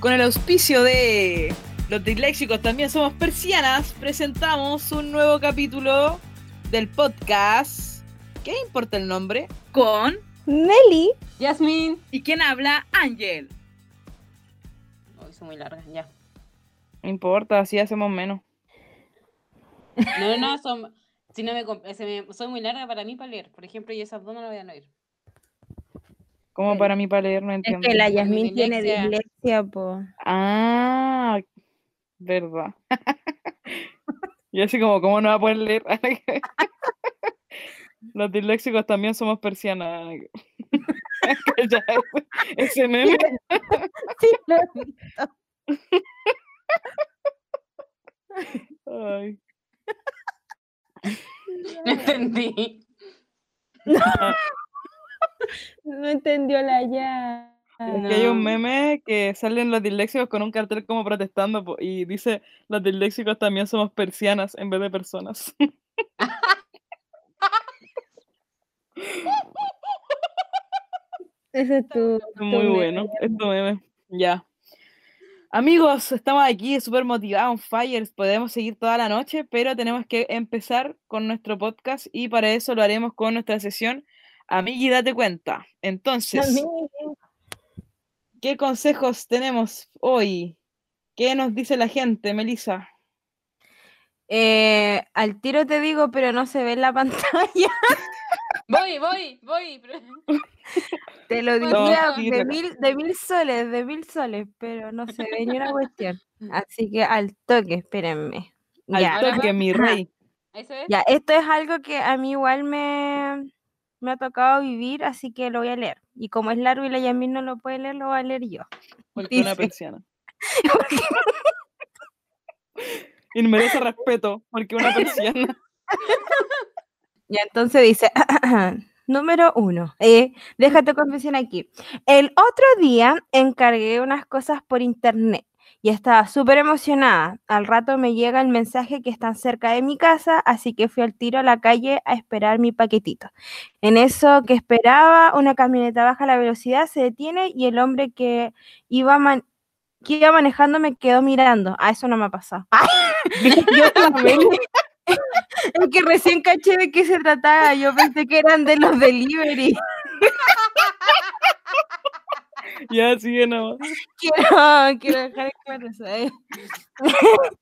Con el auspicio de los disléxicos también somos persianas, presentamos un nuevo capítulo del podcast. ¿Qué importa el nombre? Con Nelly. Yasmin. ¿Y quién habla? Ángel. No, hizo muy larga, ya. No importa, así hacemos menos. No, no, son, si no me, me- soy muy larga para mí para leer. Por ejemplo, y esas dos no las voy a leer. Como para mí para leer, no Es entiendo. que la Yasmin tiene dislexia. Dislexia, po. Ah, verdad. y así como, ¿cómo no va a poder leer? Los disléxicos también somos persianas. Ya, ese meme. Sí, lo he visto. Ay. No entendí. No entendió la ya. Es hay un meme que salen los disléxicos con un cartel como protestando po, y dice, los disléxicos también somos persianas en vez de personas. Ese es tu. tu Muy meme. bueno, esto meme. Ya. Amigos, estamos aquí súper motivados, fire. Podemos seguir toda la noche, pero tenemos que empezar con nuestro podcast y para eso lo haremos con nuestra sesión Amigui, date cuenta. Entonces, Amigo. ¿Qué consejos tenemos hoy? ¿Qué nos dice la gente, Melissa? Eh, al tiro te digo, pero no se ve en la pantalla. Voy, voy, voy. Te lo No, diría sí, de mil, de mil soles, de mil soles, pero no se ve ni una cuestión. Así que al toque, espérenme. Al Ya, toque, mi rey. ¿Ahí se ve? ya, esto es algo que a mí igual me, me ha tocado vivir, así que lo voy a leer. Y como es largo y la Yasmin no lo puede leer, lo voy a leer yo. Porque una persiana. Y merece respeto, porque una persiana. Y entonces dice, número uno, eh, déjate confesión aquí. El otro día encargué unas cosas por internet y estaba súper emocionada. Al rato me llega el mensaje que están cerca de mi casa, así que fui al tiro a la calle a esperar mi paquetito. En eso que esperaba, una camioneta baja la velocidad, se detiene y el hombre que iba, man- que iba manejando me quedó mirando. Ah, eso no me ha pasado. Yo también. Es que recién caché de qué se trataba. Yo pensé que eran de los delivery. Ya sigue nomás. Quiero, quiero dejar claro eso. ¿eh?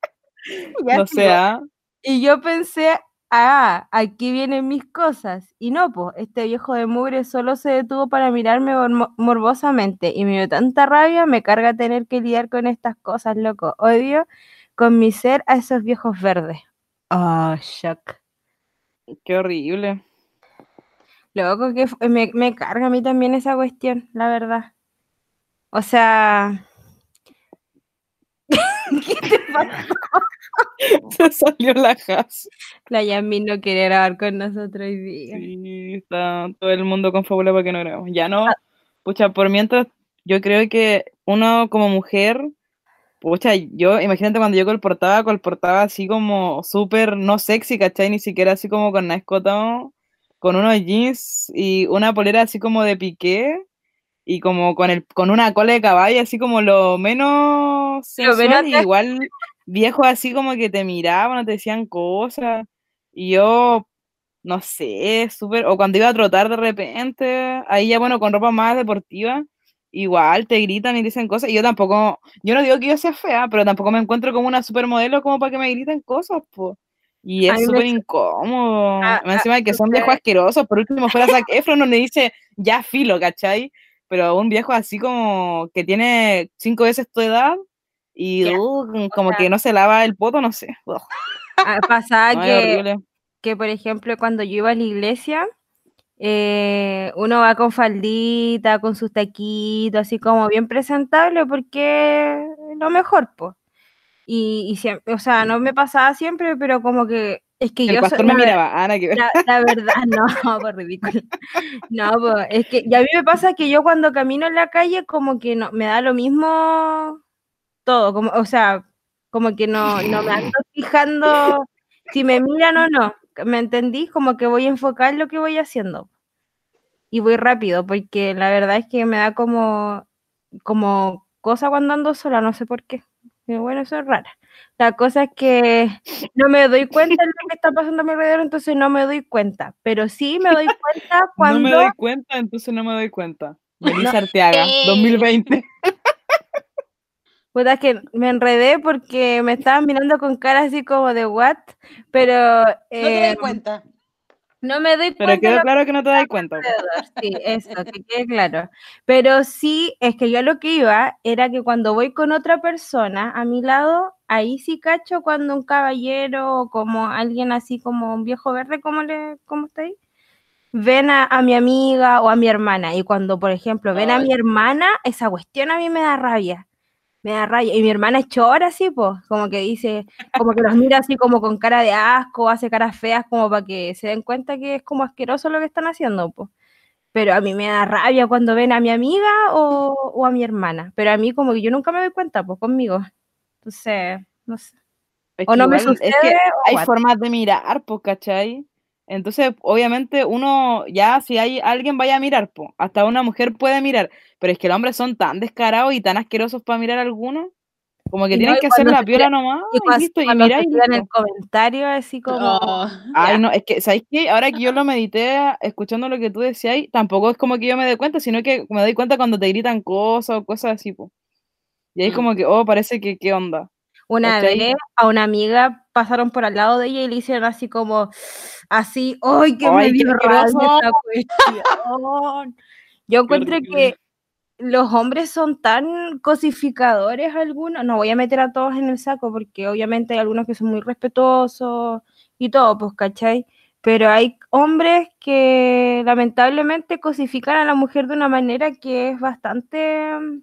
No ¿ah? Y yo pensé, ah, aquí vienen mis cosas. Y no, pues, este viejo de mugre solo se detuvo para mirarme morbosamente. Y me dio tanta rabia, me carga tener que lidiar con estas cosas, loco. Odio con mi ser a esos viejos verdes. Oh, shock. Qué horrible. Loco, que me, me carga a mí también esa cuestión, la verdad. O sea. ¿Qué te pasa? Se salió la has. La Yasmin no quiere grabar con nosotros hoy día. Sí, está todo el mundo con fábula para que no grabemos. Ya Ah. no, pucha, por mientras, yo creo que uno como mujer, pucha, yo, imagínate cuando yo colportaba, colportaba así como súper no sexy, ¿cachai? Ni siquiera así como con nada escotado, con unos jeans y una polera así como de piqué y como con el, con una cola de caballo, así como lo menos sensual, y igual viejos así como que te miraban, te decían cosas, y yo no sé, súper, o cuando iba a trotar de repente, ahí ya bueno, con ropa más deportiva, igual te gritan y dicen cosas, y yo tampoco, yo no digo que yo sea fea, pero tampoco me encuentro como una supermodelo como para que me griten cosas, pues. Y es me súper cho- incómodo. Ah, Más ah, encima de que son viejos asquerosos. Por último, fuera Zac Efron donde dice ya filo, ¿cachai? Pero un viejo así como que tiene cinco veces tu edad y uh, como sea- que no se lava el poto, no sé. Ah, Pasaba No, que, que, por ejemplo, cuando yo iba a la iglesia, eh, uno va con faldita, con sus taquitos, así como bien presentable, porque lo mejor, pues. Y, y siempre, o sea, no me pasaba siempre, pero como que es que El yo pastor me miraba, Ana, que la- la verdad, no, por ridículo. No, es que y a mí me pasa que yo cuando camino en la calle como que no me da lo mismo todo, como, o sea, como que no, no me ando fijando si me miran o no. ¿Me entendí? Como que voy a enfocar lo que voy haciendo. Y voy rápido, porque la verdad es que me da como, como cosa cuando ando sola, no sé por qué. Pero bueno, eso es raro. La cosa es que no me doy cuenta de lo que está pasando a mi alrededor, entonces no me doy cuenta. Pero sí me doy cuenta cuando. No me doy cuenta, entonces no me doy cuenta. Melissa Arteaga, 2020. Puta, que me enredé porque me estaban mirando con cara así como de what, pero... No te das eh, cuenta. No me doy Pero cuenta. quedó lo claro que no te das cuenta. Sí, eso, que quede claro. Pero sí, es que yo lo que iba era que cuando voy con otra persona a mi lado, ahí sí cacho cuando un caballero o como alguien así como un viejo verde, como le, ¿cómo está ahí? Ven a, a mi amiga o a mi hermana. Y cuando, por ejemplo, ven a mi hermana, esa cuestión a mí me da rabia. Me da rabia. Y mi hermana chora así, pues, como que dice, como que los mira así como con cara de asco, hace caras feas como para que se den cuenta que es como asqueroso lo que están haciendo, pues. Pero a mí me da rabia cuando ven a mi amiga o, o a mi hermana. Pero a mí como que yo nunca me doy cuenta, pues, conmigo. Entonces, no sé. Es O que no me es que sucede, o hay what. formas de mirar, pues, ¿cachai? Entonces, obviamente, uno, ya si hay alguien vaya a mirar, pues, hasta una mujer puede mirar, pero es que los hombres son tan descarados y tan asquerosos para mirar a alguno, como que Y tienen que hacer la piola nomás Y listo, y mirar y tiran el comentario así como... Oh. Ay, ya. no, es que, ¿sabéis qué? Ahora que yo lo medité escuchando lo que tú decías, tampoco es como que yo me dé cuenta, sino que me doy cuenta cuando te gritan cosas o cosas así, pues. Y ahí es Mm. como que, oh, parece que, ¿qué onda? Una ¿Cachai? vez a una amiga pasaron por al lado de ella y le hicieron así como, así, ¡ay, que me Ay, qué dio rabia asqueroso! esta cuestión! Yo encuentro que los hombres son tan cosificadores algunos, no voy a meter a todos en el saco porque obviamente hay algunos que son muy respetuosos y todo, pues, ¿cachai? Pero hay hombres que lamentablemente cosifican a la mujer de una manera que es bastante mm,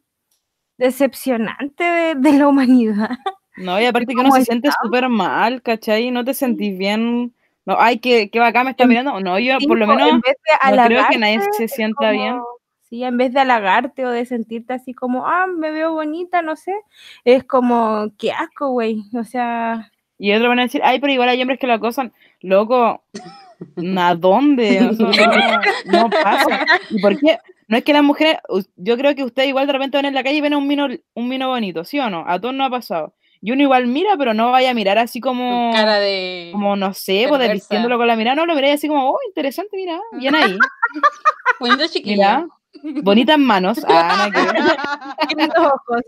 decepcionante de, de la humanidad. No, y aparte que uno se siente súper mal, ¿cachai? No te sentís bien. No, ay, qué, qué bacán me está mirando. No, yo por lo menos no creo que nadie se sienta bien. sí, en vez de halagarte o de sentirte así como, ah, me veo bonita, no sé, es como, qué asco, güey. O sea, Y otros van a decir, ay, pero igual hay hombres que lo acosan. Loco, ¿a dónde? No, no pasa. ¿Y por qué? No es que las mujeres, yo creo que ustedes igual de repente van en la calle y ven a un mino, un mino bonito, ¿sí o no? A todos no ha pasado. Y uno igual mira, pero no vaya a mirar así como, cara de. como no sé, pues desvistiéndolo con la mirada, no lo miráis así como, oh, interesante, mira, bien ahí, Bonito chiquillo. mira, bonitas manos, ah, lindos ojos.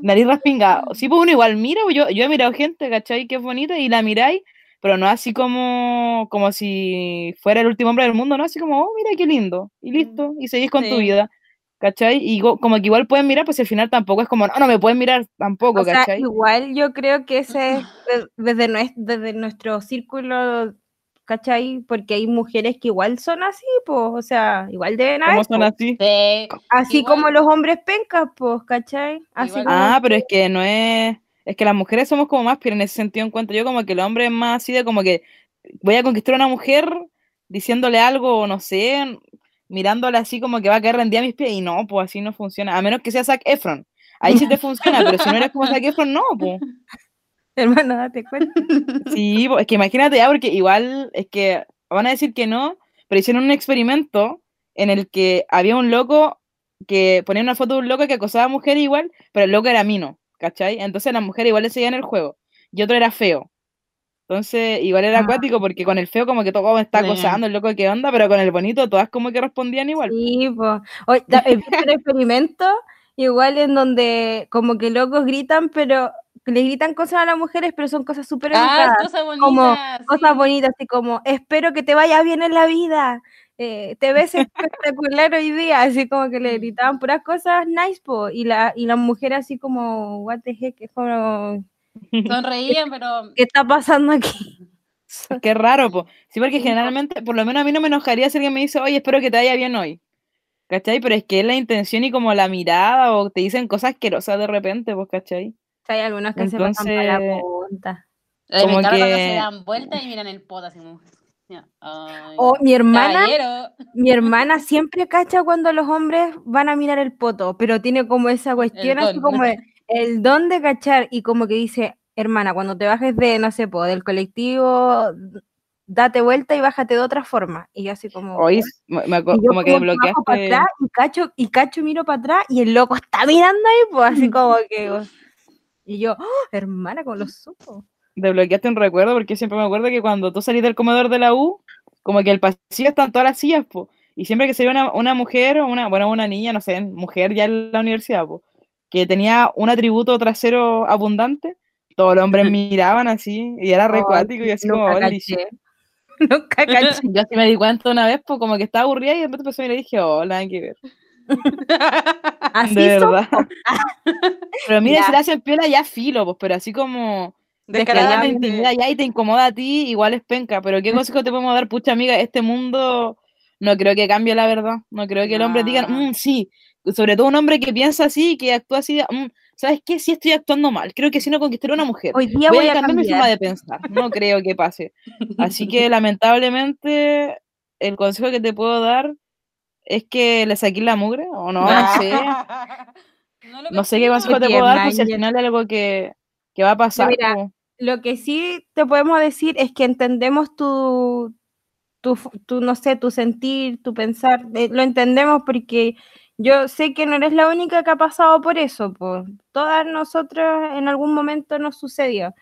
nariz raspingada. Sí, pues uno igual mira, pues, yo, yo he mirado gente, ¿cachai? Que es bonita y la miráis, pero no así como, como si fuera el último hombre del mundo, ¿no? Así como, oh, mira qué lindo, y listo, y seguís con tu vida, ¿cachai? Y como que igual pueden mirar, pues al final tampoco es como, no, no me pueden mirar tampoco, O sea, ¿cachai? igual yo creo que ese es de- desde, nues- desde nuestro círculo, ¿cachai? Porque hay mujeres que igual son así, pues, o sea, igual deben ¿Cómo haber, son así? Sí. Así igual- como los hombres pencas, pues, ¿cachai? Así Igual- como Ah, pero es que no es, es que las mujeres somos como más, pero en ese sentido encuentro yo como que el hombre es más así de como que voy a conquistar a una mujer diciéndole algo, no sé, mirándola así como que va a caer rendida a mis pies, y no, pues así no funciona, a menos que sea Zac Efron. Ahí sí te funciona, pero si no eres como Zac Efron, no, pues. hermano, date cuenta. Sí, es que imagínate ya, porque igual es que van a decir que no, pero hicieron un experimento en el que había un loco que ponía una foto de un loco que acosaba a mujeres igual, pero el loco era mino, ¿cachai? Entonces las mujeres igual le seguían el juego, y otro era feo. Entonces, igual era Ah. acuático porque con el feo como que todo me está acosando, el loco qué onda, pero con el bonito todas como que respondían igual. Sí, pues. Un experimento igual en donde como que locos gritan, pero le gritan cosas a las mujeres, pero son cosas súper Ah, cosas bonitas. como cosas sí. bonitas, así como, espero que te vaya bien en la vida, eh, te ves espectacular hoy día, así como que le gritaban puras cosas nice, po, y la, y la mujer así como, what the heck, es como, Sonreían, pero. ¿qué está pasando aquí? Qué raro, po. Sí, porque generalmente, por lo menos a mí no me enojaría si alguien me dice, oye, espero que te vaya bien hoy. ¿Cachai? Pero es que es la intención y como la mirada o te dicen cosas asquerosas de repente, pues, ¿cachai? Hay algunos que se pasan para la punta. Como que- se dan vueltas y miran el pot así como. ay, O mi hermana, caballero. mi hermana siempre cacha cuando los hombres van a mirar el poto, pero tiene como esa cuestión así don. como el, el don de cachar y como que dice, hermana, cuando te bajes de, no sé, po, del colectivo, date vuelta y bájate de otra forma. Y yo así como... Hoy me, me como que como que bajo para desbloqueaste. atrás y cacho, y cacho miro para atrás y el loco está mirando ahí, pues así como que... Y yo, "Oh, hermana, ¿cómo lo supo? desbloqueaste un recuerdo porque siempre me acuerdo que cuando tú salís del comedor de la U, como que el pasillo están todas las sillas, po, y siempre que se ve una, una mujer o una, bueno, una niña, no sé, mujer ya en la universidad, po, que tenía un atributo trasero abundante, todos los hombres miraban así, y era re Ay, cuático, y así como, caché. Nunca caché. Yo así me di cuenta una vez, pues como que estaba aburrida y de repente empezó a mirar y dije, oh, nada que ver. Así de verdad. pero mira, Ya. si la hacen piola ya filo, pues, pero así como te Descaradamente. intimida ya y te incomoda a ti, igual es penca. Pero ¿qué consejo te podemos dar? Pucha, amiga, este mundo no creo que cambie la verdad. No creo que el hombre diga, No. "Mm, sí. Sobre todo un hombre que piensa así, que actúa así, "Mm, ¿sabes qué? Sí estoy actuando mal. Creo que si no conquistaré a una mujer. Hoy día voy, voy a a cambiar mi forma de pensar. No creo que pase. Así que lamentablemente el consejo que te puedo dar es que le saquís la mugre o no, no sé. No, No sé qué consejo te puedo dar, pues si al final es algo que, que va a pasar. mira, po. Lo que sí te podemos decir es que entendemos tu, tu, tu, no sé, tu sentir, tu pensar, eh, lo entendemos porque yo sé que no eres la única que ha pasado por eso, pues todas nosotras en algún momento nos sucedió.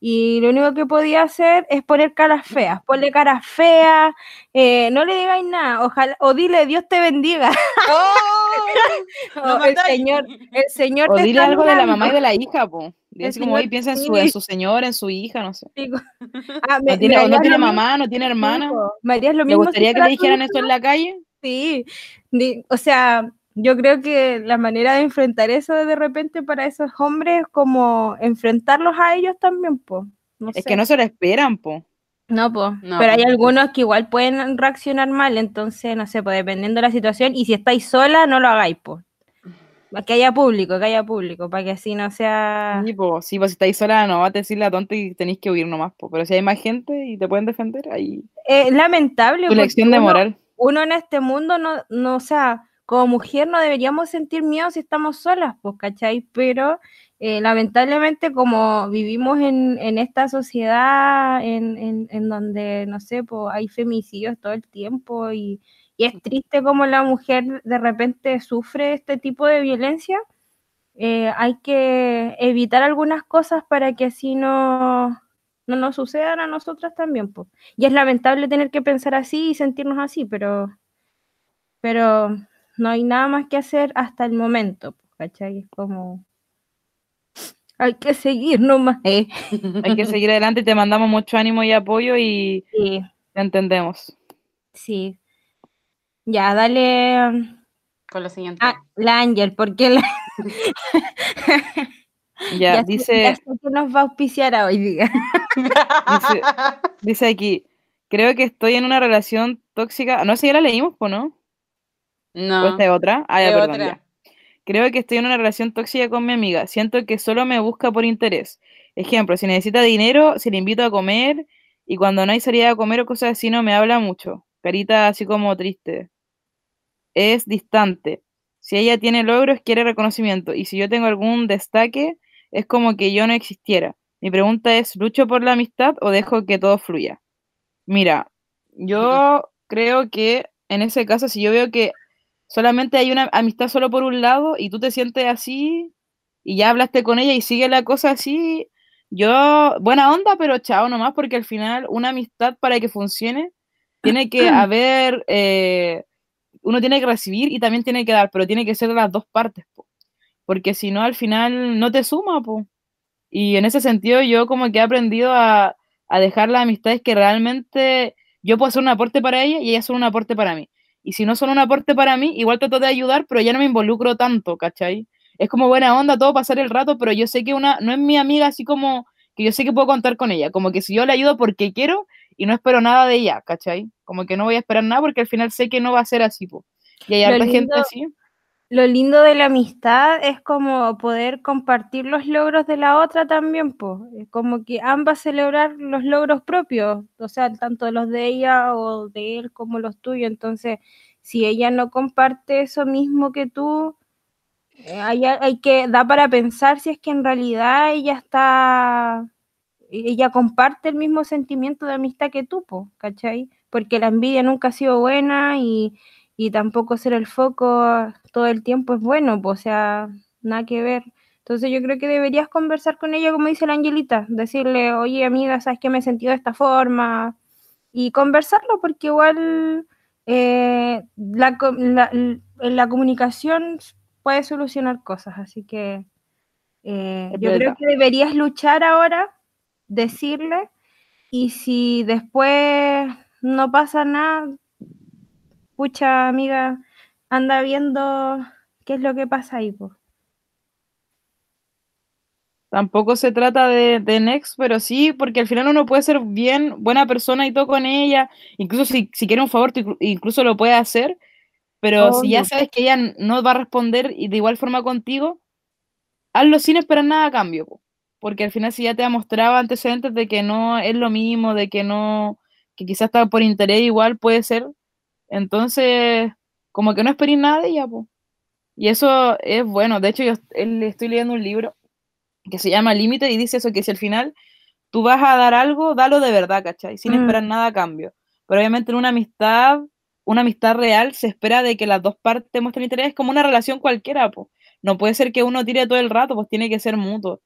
Y lo único que podía hacer es poner caras feas, ponle caras feas, eh, no le digáis nada, ojalá, o dile Dios te bendiga, ¡Oh! el señor, el señor O te dile algo de la mamá y de la hija, po. Así como, hoy piensa en su, en su señor, en su hija, no sé. Ah, me- No tiene, no tiene lo mismo- mamá, no tiene hermana. ¿Me harías lo ¿Le mismo si gustaría que fuera le dijeran eso en la calle? Sí, o sea, yo creo que la manera de enfrentar eso de repente para esos hombres es como enfrentarlos a ellos también. No Es sé. que no se lo esperan, po. No, pues. No, Pero hay po. algunos que igual pueden reaccionar mal, entonces, no sé, pues dependiendo de la situación. Y si estáis sola, no lo hagáis, pues. Que haya público, que haya público, para que así no sea. Sí, po, sí, pues si estáis sola, no va a decir la tonta y tenéis que huir nomás, po. Pero si hay más gente y te pueden defender, ahí Es lamentable. tu lección de uno- moral. uno en este mundo no, no, o sea, como mujer no deberíamos sentir miedo si estamos solas, pues, ¿cachai? Pero eh, lamentablemente como vivimos en, en esta sociedad en, en, en donde, no sé, pues hay femicidios todo el tiempo y, y es triste como la mujer de repente sufre este tipo de violencia, eh, hay que evitar algunas cosas para que así no, no nos sucedan a nosotras también, pues. Y es lamentable tener que pensar así y sentirnos así, pero, pero no hay nada más que hacer hasta el momento, pues, ¿cachai? Es como... Hay que seguir nomás. eh. Hay que seguir adelante y te mandamos mucho ánimo y apoyo y Sí, te entendemos. sí. Ya, dale um, Con lo siguiente. ah, la Ángel, porque la, Ya, dice, ya sé que nos va a auspiciar a hoy día. dice, dice aquí, creo que estoy en una relación tóxica. No sé, ya la leímos, po, ¿no? ¿O no. esta es otra? Ah, ya, es perdón, otra. ya. Creo que estoy en una relación tóxica con mi amiga. Siento que solo me busca por interés. Ejemplo, si necesita dinero, si le invito a comer y cuando no hay salida a comer o cosas así no me habla mucho. Carita así como triste. Es distante. Si ella tiene logros, quiere reconocimiento. Y si yo tengo algún destaque, es como que yo no existiera. Mi pregunta es, ¿lucho por la amistad o dejo que todo fluya? Mira, yo creo que en ese caso, si yo veo que solamente hay una amistad solo por un lado y tú te sientes así y ya hablaste con ella y sigue la cosa así, yo, buena onda, pero chao nomás, porque al final una amistad para que funcione tiene que haber, eh, uno tiene que recibir y también tiene que dar, pero tiene que ser de las dos partes, po. porque si no al final no te suma, po. Y en ese sentido yo como que he aprendido a, a dejar las amistades que realmente yo puedo hacer un aporte para ella y ella hacer un aporte para mí. Y si no son un aporte para mí, igual trato de ayudar, pero ya no me involucro tanto, ¿cachai? Es como buena onda, todo pasar el rato, pero yo sé que una, no es mi amiga así como que yo sé que puedo contar con ella, como que si yo le ayudo porque quiero y no espero nada de ella, ¿cachai? Como que no voy a esperar nada porque al final sé que no va a ser así, po. Y hay Lo harta gente lindo- así. Lo lindo de la amistad es como poder compartir los logros de la otra también, pues. Como que ambas celebrar los logros propios, o sea, tanto los de ella o de él como los tuyos. Entonces, si ella no comparte eso mismo que tú, eh, hay, hay que, da para pensar si es que en realidad ella está ella comparte el mismo sentimiento de amistad que tú, po, ¿cachai? Porque la envidia nunca ha sido buena y, y tampoco ser el foco todo el tiempo es bueno, pues, o sea, nada que ver. Entonces yo creo que deberías conversar con ella, como dice la Angelita, decirle, oye amiga, ¿sabes que me he sentido de esta forma? Y conversarlo, porque igual eh, la, la, la, comunicación puede solucionar cosas, así que eh, yo creo que deberías luchar ahora, decirle, y si después no pasa nada, pucha amiga, anda viendo qué es lo que pasa ahí, pues. Tampoco se trata de, de, Next, pero sí, porque al final uno puede ser bien, buena persona y todo con ella, incluso si, si quiere un favor, incluso lo puede hacer, pero si ya sabes que ella no va a responder y de igual forma contigo, hazlo sin esperar nada a cambio, porque al final si ya te ha mostrado antecedentes de que no es lo mismo, de que no, que quizás está por interés igual puede ser, entonces como que no esperes nada de ella, po. y eso es bueno, de hecho yo estoy leyendo un libro que se llama Límite y dice eso, que si al final tú vas a dar algo, dalo de verdad, ¿cachai? Sin mm. esperar nada a cambio. Pero obviamente en una amistad, una amistad real, se espera de que las dos partes muestren interés, es como una relación cualquiera, pues. No puede ser que uno tire todo el rato, pues tiene que ser mutuo.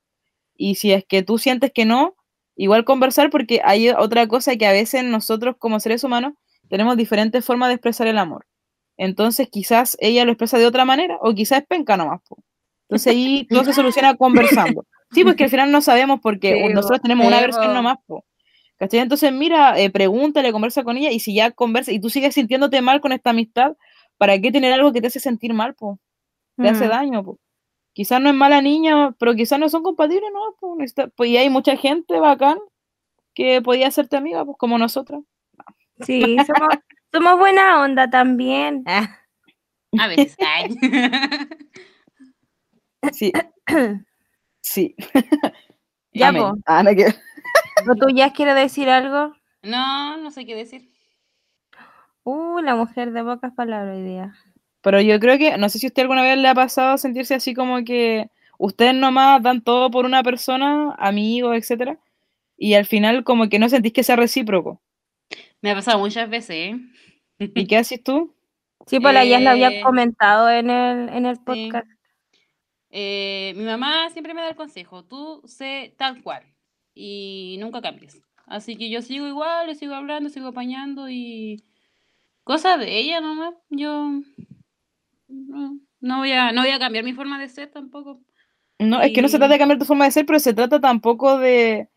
Y si es que tú sientes que no, igual conversar, porque hay otra cosa que a veces nosotros como seres humanos tenemos diferentes formas de expresar el amor. Entonces quizás ella lo expresa de otra manera, o quizás es penca nomás. pues. Entonces ahí todo se soluciona conversando. Sí, porque al final no sabemos porque nosotros tenemos una versión nomás. ¿Cachai? Entonces, mira, eh, pregúntale, conversa con ella y si ya conversa y tú sigues sintiéndote mal con esta amistad, ¿para qué tener algo que te hace sentir mal? Po? Te hace mm. daño. Po? Quizás no es mala niña, pero quizás no son compatibles, ¿no? Pues, y hay mucha gente bacán que podía hacerte amiga, pues como nosotras. Sí, somos, somos buena onda también. A veces. Sí. sí. ya, vos. Ah, ¿Tú ya quieres decir algo? No, no sé qué decir. Uh, la mujer de pocas palabras hoy día. Pero yo creo que, no sé si a usted alguna vez le ha pasado sentirse así como que ustedes nomás dan todo por una persona, amigos, etcétera, y al final como que no sentís que sea recíproco. Me ha pasado muchas veces, ¿eh? ¿Y qué haces tú? Sí, pues la ya lo había eh, comentado en el, en el podcast. Eh, mi mamá siempre me da el consejo, tú sé tal cual y nunca cambies. Así que yo sigo igual, le sigo hablando, sigo apañando y cosas de ella nomás. Yo no, voy a, no voy a cambiar mi forma de ser tampoco. No, es que no se trata de cambiar tu forma de ser, pero se trata tampoco de,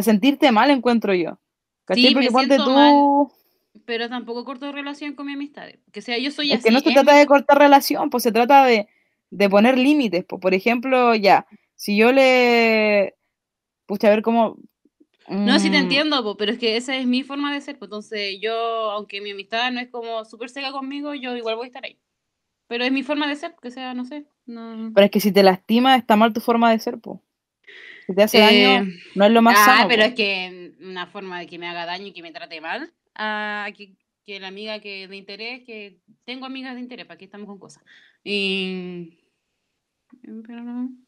sentirte mal, encuentro yo. Sí, me siento tú... mal, pero tampoco corto relación con mi amistad. Que sea, yo soy es que no se trata de cortar relación, pues se trata de de poner límites. Por ejemplo, ya, si yo le... Pucha, a ver cómo... No, sí te mm. entiendo, pero es que esa es mi forma de ser. entonces yo, aunque mi amistad no es como súper seca conmigo, yo igual voy a estar ahí. Pero es mi forma de ser, que sea, no sé. No... Pero es que si te lastima, está mal tu forma de ser, pues. Si te hace daño, eh, no es lo más ah, pero es que una forma de que me haga daño y que me trate mal, a que, que la amiga que de interés, que tengo amigas de interés, para que estamos con cosas. Y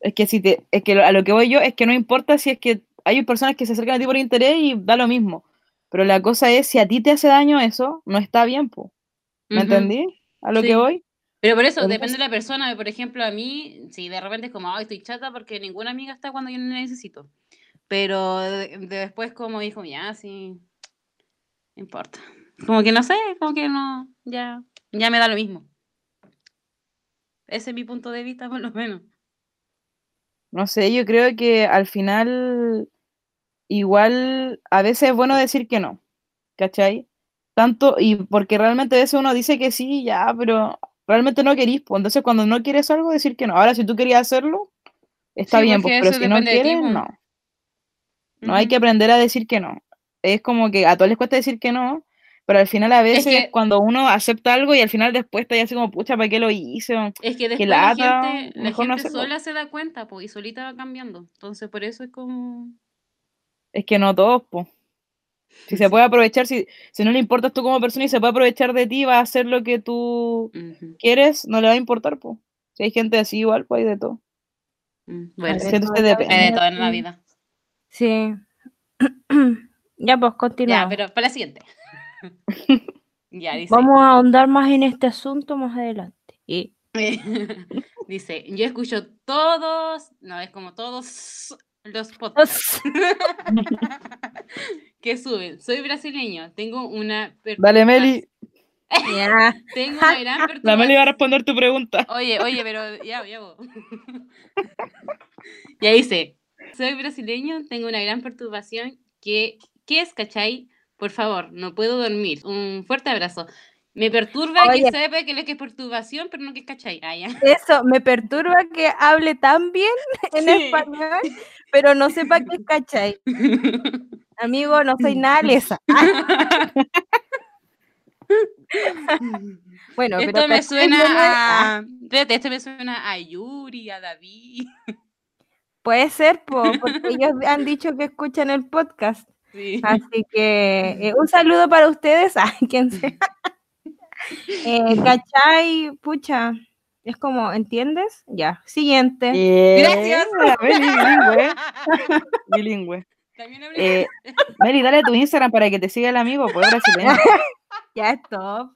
es que si te, es que a lo que voy yo es que no importa si es que hay personas que se acercan a ti por interés y da lo mismo. Pero la cosa es, si a ti te hace daño eso, no está bien, po. ¿Me entendí? A lo que voy. Pero por eso, depende de la persona. Por ejemplo, a mí, si de repente es como, ay, estoy chata porque ninguna amiga está cuando yo no necesito. Pero después como dijo, ya, sí, no importa. Como que no sé, como que no, ya, ya me da lo mismo. Ese es mi punto de vista, por lo menos. No sé, yo creo que al final igual a veces es bueno decir que no, ¿cachai? Tanto, y porque realmente a veces uno dice que sí, ya, pero realmente no querís, pues entonces cuando no quieres algo, decir que no. Ahora, si tú querías hacerlo, está bien, pues, pero si no quieres, no. No hay que aprender a decir que no. Es como que a todos les cuesta decir que no, pero al final a veces cuando uno acepta algo y al final después está ya así como, pucha, ¿para qué lo hice? Es que después la gente, la gente sola se da cuenta, pues, y solita va cambiando. Entonces, por eso es como... Es que no todos, pues. Si se puede aprovechar, si, si no le importas tú como persona y se puede aprovechar de ti, va a hacer lo que tú quieres, no le va a importar, pues. Si hay gente así igual, pues hay de todo. Mm, bueno, depende. de todo en la vida. Sí, ya, pues Ya, continuamos. pero para la siguiente. ya, dice. Vamos a ahondar más en este asunto más adelante. Y dice, yo escucho todos, no, es como todos los podcasts que suben. Soy brasileño, tengo una... Dale, Meli. ya. Tengo una gran La Meli va a responder tu pregunta. Oye, oye, pero ya, ya. vos. ya dice, soy brasileño, tengo una gran perturbación. que ¿Qué es, cachai? Por favor, no puedo dormir. Un fuerte abrazo. Me perturba Oye. que sepa que lo que es perturbación, pero no que es cachai. Ah. Eso, me perturba que hable tan bien en Sí. español, pero no sepa qué es cachai. Amigo, no soy nada lesa. Bueno, pero Esto me cachai suena ah, a. Espérate, esto me suena a Yuri, a David. Puede ser, po, porque ellos han dicho que escuchan el podcast. Sí. Así que eh, un saludo para ustedes, a quien sea. Eh, ¿Cachai? Pucha, es como, ¿entiendes? Ya, siguiente. Gracias. Meli bilingüe. Bilingüe. Eh, Meli, dale tu Instagram para que te siga el amigo, pues brasileño. Ya, stop.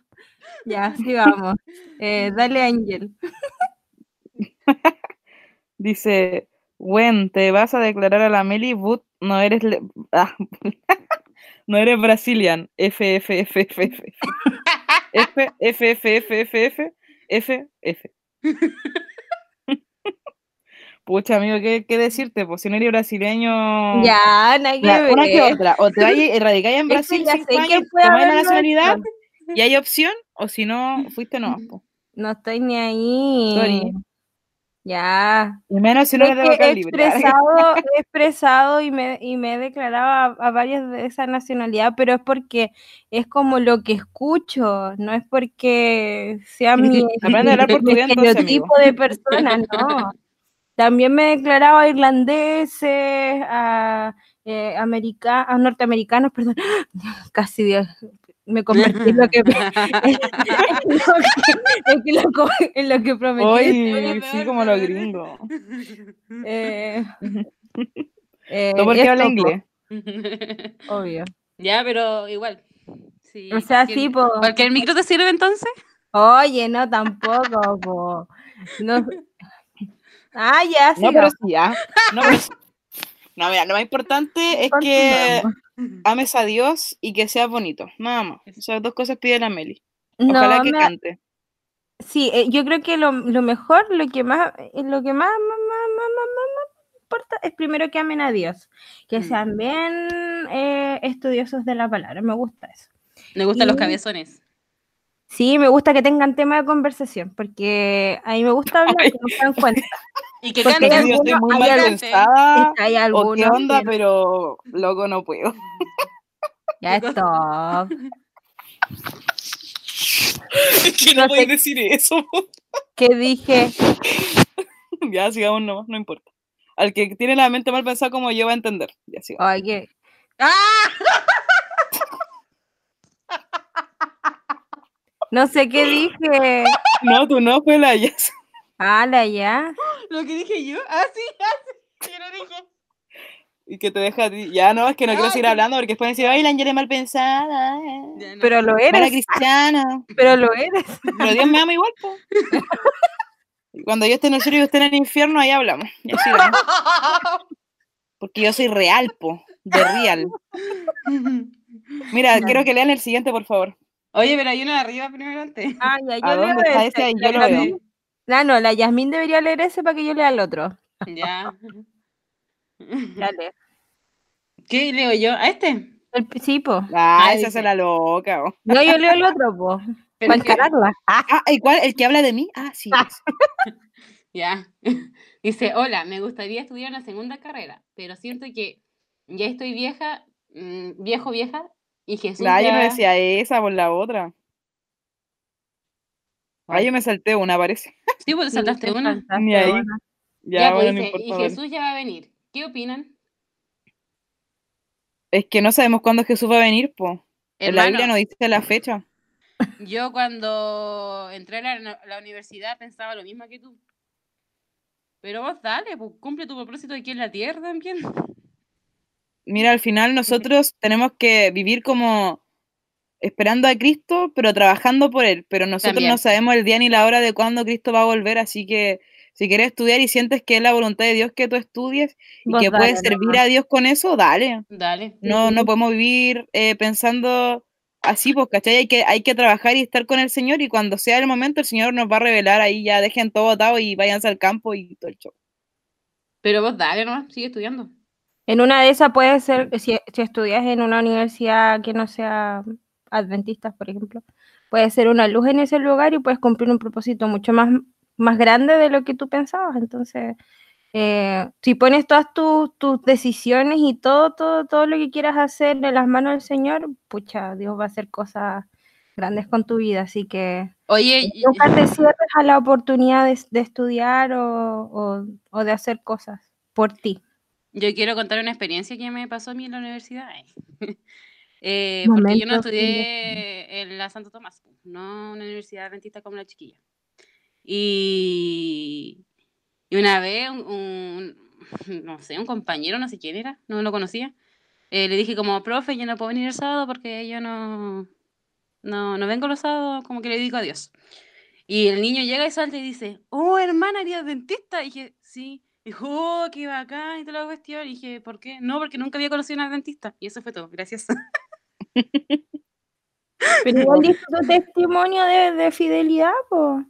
Ya, sigamos. Eh, dale, Ángel. Dice, Gwen, te vas a declarar a la Meli, but no eres... Ah. no eres Brazilian. F, F, F, F, F. F, F, F, F, F, F, F, F. Pucha, amigo, ¿qué, qué decirte? Pues si no eres brasileño. Ya, nadie no Una que otra. O te vayas erradicáis en Brasil, cinco años, tomáis la nacionalidad y hay opción, o si no, fuiste no. Po. No estoy ni ahí. Sorry. Ya. Y menos si no Es eres de que he expresado, he expresado y me, y me he declarado a, a varias de esa nacionalidad, pero es porque es como lo que escucho, no es porque sea mi, mi estereotipo de persona, no. También me he declarado a irlandeses, a, eh, america- a norteamericanos, perdón, casi Dios, me convertí en lo que, en lo que, en lo co- en lo que prometí. Peor, sí, como los gringos. Eh, eh, ¿Tú por qué esto, hablas po, inglés? Obvio. ya, pero igual. Sí, O sea, sí, po. ¿Cualquier micro te sirve entonces? Oye, no, tampoco, po. No. Ah, ya, No, pero sí, ya. No, pero sí. No, mira, lo más importante es que. Ames a Dios y que seas bonito. Nada más. Esas dos cosas pide la Meli. No, Ojalá que me- cante. sí, eh, yo creo que lo, lo mejor, lo que más, eh, lo que más, más, más, más, más, más- más importa es primero que amen a Dios, que Mm. sean bien eh, estudiosos de la palabra, me gusta eso. Me gustan los cabezones. Sí, me gusta que tengan tema de conversación, porque a mí me gusta hablar, Ay. que no se dan cuenta. Y que Porque canten. hay Yo estoy muy hay mal algunos- pensada. Hay O algunos qué onda, pero loco, no puedo. Ya stop. Es que no no podéis decir eso. Que dije, ya, sigamos nomás, no importa. Al que tiene la mente mal pensada como yo va a entender. Ya sigamos. ay, que ¡Ah! no sé qué dije. No, tú no fue la Jess. Ala, ya. Lo que dije yo. Ah, sí, ah, sí. Yo lo dije. Y que te deja. Ya no, es que no quiero seguir hablando porque después decir, ay, la Angela es mal pensada. eh. No. Pero lo eres, cristiana. pero lo eres. Pero Dios me ama igual, Cuando yo esté en el cielo y usted en el infierno, ahí hablamos. Sigamos. Porque yo soy real, po. De real. Mira, quiero que lean el siguiente, por favor. Oye, pero hay uno de arriba primero antes. Ah, ya, yo ¿A leo dónde está ese. La yo lo veo. Yasmín- Ah, no, la Yasmín debería leer ese para que yo lea el otro. Ya. Dale. ¿Qué leo yo? ¿A este? El, sí, po. Ah, esa dice. se la loca. oh. No, yo leo el otro, po. Pero Para es que- encararla. Ah, Ah, ¿y cuál? ¿El que habla de mí? Ah, sí. Ah. Ya. Dice, hola, me gustaría estudiar una segunda carrera, pero siento que ya estoy vieja, mm, viejo, vieja, y Jesús Ah, yo no ya- decía esa por la otra. Ah, yo me salté una, parece. Sí, pues sí, saltaste te una. saltaste Ni ahí. una. Ya, Ya, pues bueno, no dice, importa. y vale. Jesús ya va a venir. ¿Qué opinan? Es que no sabemos cuándo Jesús va a venir, po. En la Biblia no dice la fecha. yo cuando entré a la, la universidad pensaba lo mismo que tú. Pero vos dale, pues cumple tu propósito aquí en la tierra también. mira, al final nosotros tenemos que vivir como esperando a Cristo, pero trabajando por Él. Pero nosotros También. no sabemos el día ni la hora de cuándo Cristo va a volver, así que si quieres estudiar y sientes que es la voluntad de Dios que tú estudies y Vos que dale puedes servir a Dios con eso, dale. Dale. No, no podemos vivir eh, pensando así, pues, ¿cachai? Hay que, hay que trabajar y estar con el Señor y cuando sea el momento el Señor nos va a revelar ahí, ya dejen todo atado y váyanse al campo y todo el show. Pero vos dale nomás, sigue estudiando. En una de esas puede ser, si, si estudias en una universidad que no sea adventista, por ejemplo, puede ser una luz en ese lugar y puedes cumplir un propósito mucho más, más grande de lo que tú pensabas. Entonces, eh, si pones todas tus, tus decisiones y todo, todo, todo lo que quieras hacer en las manos del Señor, pucha, Dios va a hacer cosas grandes con tu vida. Así que Oye, nunca te cierres a la oportunidad de, de estudiar o, o- o de hacer cosas por ti. yo quiero contar una experiencia que me pasó a mí en la universidad. Eh, porque yo no estudié en la Santo Tomás, no una universidad adventista como la chiquilla. Y, y una vez, un, un- no sé, un compañero, no sé quién era, no lo conocía, eh, le dije como, profe, yo no puedo venir el sábado porque yo no, no, no vengo los sábados, como que le digo adiós. Y el niño llega y salta y dice, oh, hermana, ¿eres dentista? Y dije, sí. Dijo, oh, qué bacán y toda la cuestión. Y dije, ¿por qué? No, porque nunca había conocido a una dentista. Y eso fue todo, gracias. Pero igual tu testimonio de, de fidelidad, pues.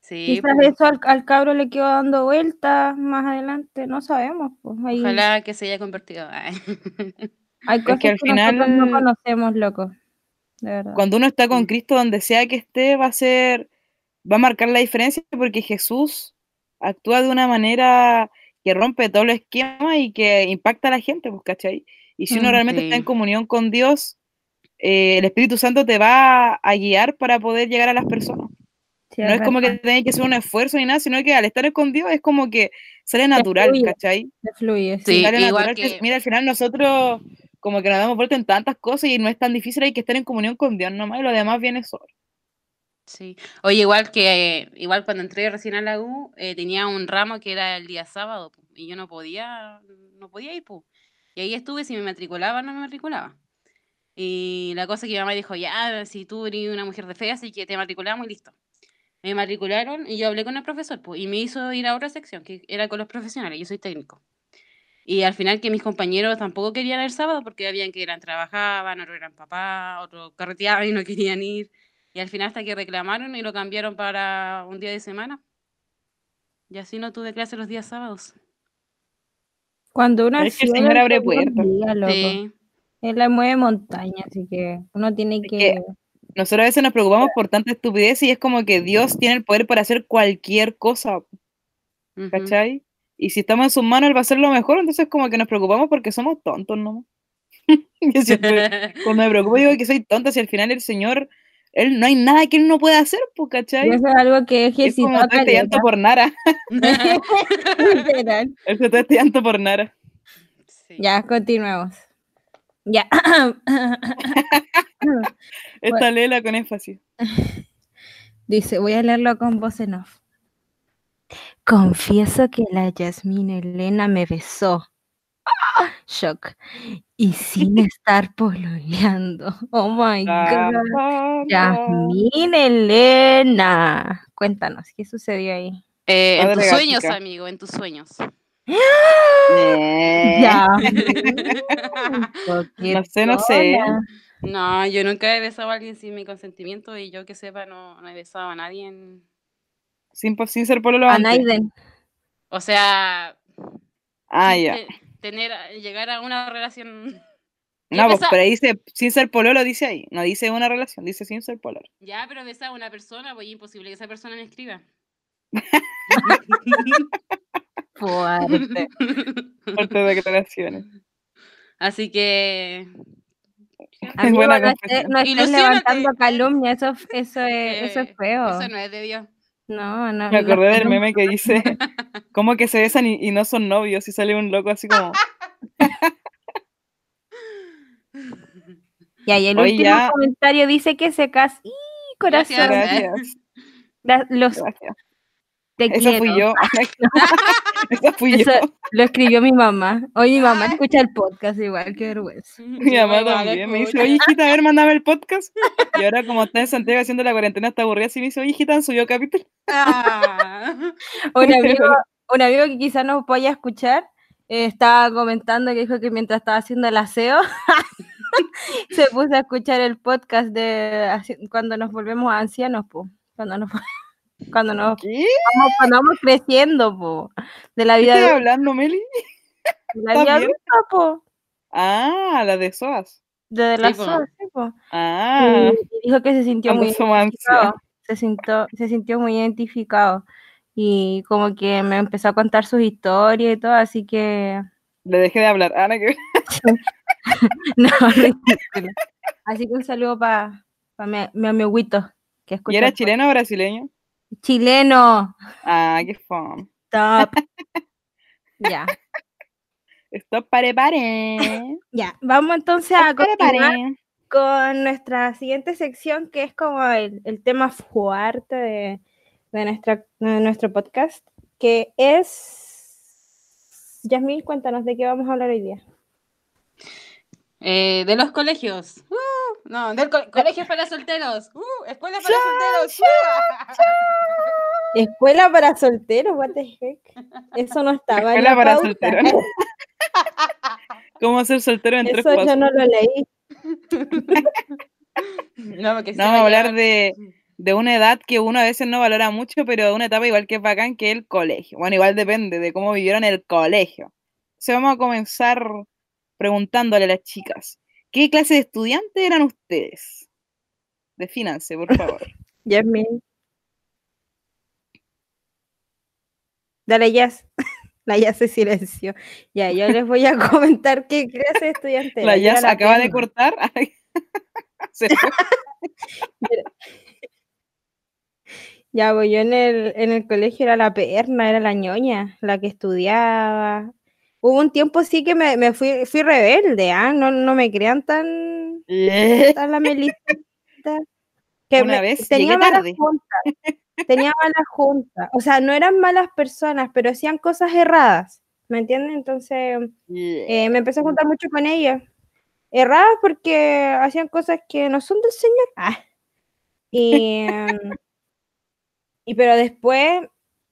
Sí, Quizás pues, eso al, al cabro le quedó dando vueltas más adelante, no sabemos. Pues. Ojalá que se haya convertido. Ay. hay cosas que que, al final- nosotros no conocemos, loco. De verdad. Cuando uno está con. Cristo, donde sea que esté, va a ser, va a marcar la diferencia porque Jesús actúa de una manera que rompe todo el esquema y que impacta a la gente, pues, ¿cachai? Y si uno Mm, realmente está en comunión con Dios, eh, el Espíritu Santo te va a guiar para poder llegar a las personas. Sí, no es como que tenés que hacer un esfuerzo ni nada, sino que al estar con Dios es como que sale natural, fluye. ¿cachai? se fluye. Sí, Sale igual natural. que- que- Mira, al final nosotros como que nos damos vuelta en tantas cosas y no es tan difícil, hay que estar en comunión con Dios nomás y lo demás viene solo. Sí. Oye, igual que eh, igual cuando entré recién a la U, eh, tenía un ramo que era el día sábado y yo no podía, no podía ir, pu. Y ahí estuve, si me matriculaba, no me matriculaba. Y la cosa que mi mamá dijo, ya, si tú eres una mujer de fe, así que te matriculamos y listo. Me matricularon y yo hablé con el profesor, pu, y me hizo ir a otra sección, que era con los profesionales, yo soy técnico. Y al final que mis compañeros tampoco querían el sábado porque habían que eran trabajaban, otros eran papás, otros carreteaban y no querían ir. Y al final hasta que reclamaron y lo cambiaron para un día de semana. Y así no tuve clase los días sábados. Cuando uno Es que el Señor abre puertas. Sí. Él la mueve montaña, así que uno tiene Es que... que- Nosotros a veces nos preocupamos por tanta estupidez y es como que Dios tiene el poder para hacer cualquier cosa. ¿cachai? Y si estamos en sus manos, Él va a hacer lo mejor, entonces como que nos preocupamos porque somos tontos, ¿no? Yo siempre, cuando me preocupo digo que soy tonta, si al final el Señor, Él no hay nada que Él no pueda hacer, pues, y ¿cachai? eso es algo que Es ejercitó como todo este llanto caleta. por Nara, es todo este llanto por Nara. Sí. Ya, continuemos. Ya. Esta lela con énfasis. Dice, voy a leerlo con voz en off. Confieso que la Yasmín Elena me besó. ¡Ah! Shock. Y sin estar pololeando. Oh my god. Yasmín Elena. Cuéntanos, ¿qué sucedió ahí? Eh, en tus sueños, amigo, en tus sueños. Eh, Yasmín, No sé, no sé. No, yo nunca he besado a alguien sin mi consentimiento y yo que sepa no, no he besado a nadie. en- Sin, sin ser pololo A antes. Naiden. O sea, Ah, ya. te- tener, llegar a una relación. No, pues pero ahí dice sin ser pololo, dice ahí. No dice una relación, dice sin ser pololo. Ya, pero besar a una persona, pues es imposible que esa persona me escriba. Fuerte. Fuertes declaraciones. Así que. Buena no, estés, no estés levantando calumnia, eso, eso, es, eso es feo. Eso no es de Dios. No, no. Me acordé del meme que dice, ¿cómo que se besan y, y no son novios? Y sale un loco así como, y el Oye, último ya. comentario dice que se casa. ¡Y corazón! Gracias. gracias, La- los, gracias. Te quiero. fui yo. Esa fui Eso yo. lo escribió mi mamá. Hoy mi mamá Ay. escucha el podcast igual, qué vergüenza. Mi mamá también me dice, oye, hijita, a ver, mándame el podcast. Y ahora, como está en Santiago haciendo la cuarentena, está aburrida, así me dice, oye, hijita, subió capítulo. Ah. Un amigo, un amigo que quizás nos vaya a escuchar eh, estaba comentando que dijo que mientras estaba haciendo el aseo se puso a escuchar el podcast de cuando nos volvemos ancianos, po. Cuando nos cuando nos ¿Qué? vamos, cuando vamos creciendo, po. De la ¿Qué vida estás adulta, hablando, Meli? de la ¿Estás vida adulta, po. Ah, la de SOAS. De la po. SOA, sí, po. Ah, Y- dijo que se sintió muy identificado, se sintió, se sintió muy identificado y como que me empezó a contar sus historias y todo, así que Le dejé de hablar. Ah, nada que no, ridículo. Así que un saludo para mi, mi amiguito que ¿Y era chileno o brasileño? Chileno. Ah, qué fun. Top. ya, Stop, pare, pare. ya. Vamos entonces a Stop, pare, continuar pare. con nuestra siguiente sección, que es como el, el tema fuerte de, de nuestra, de nuestro podcast, que es... Yasmín, cuéntanos de qué vamos a hablar hoy día. Eh, de los colegios. No, del co- colegios para solteros. Uh, escuelas para solteros. Escuela para solteros, what the heck. Eso no estaba en Escuela la para pauta. solteros. ¿Cómo ser soltero en tres Eso yo pasos? no lo leí. No, porque sí No, a hablar de, de una edad que uno a veces no valora mucho, pero una etapa igual que es bacán que el colegio. Bueno, igual depende de cómo vivieron el colegio. Entonces vamos a comenzar preguntándole a las chicas, ¿qué clase de estudiantes eran ustedes? Defínanse, por favor. Yasmín. Dale, Jazz. La Jazz se silenció. Ya, yo les voy a comentar qué clase de estudiante. La Jazz acaba de cortar. Se fue. Ya, pues yo en el, en el colegio era la perna, era la ñoña, la que estudiaba. Hubo un tiempo sí que me, me fui, fui rebelde, ¿ah? No, no me crean tan, tan la melisita. Que Una me- vez tenía malas tarde. juntas. Tenía malas juntas. O sea, no eran malas personas, pero hacían cosas erradas. ¿Me entienden? Entonces eh, me empecé a juntar mucho con ellas. Erradas porque hacían cosas que no son del Señor. Ah. Y, em, y pero después,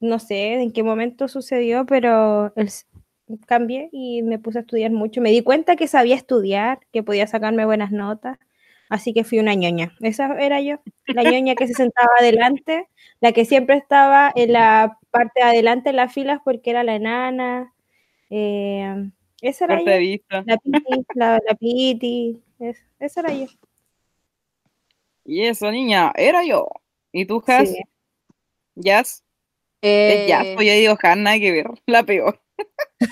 no sé en qué momento sucedió, pero el, cambié y me puse a estudiar mucho. Me di cuenta que sabía estudiar, que podía sacarme buenas notas. Así que fui una ñoña. Esa era yo. La ñoña que se sentaba adelante, la que siempre estaba en la parte de adelante en las filas porque era la enana. eh, esa era yo. La Piti, la, la Piti, es- esa era yo. Y eso, niña, era yo. ¿Y tú, Has? Sí. Jazz. Es Jazz, Eh, pues yo digo Has, nada que ver. La peor.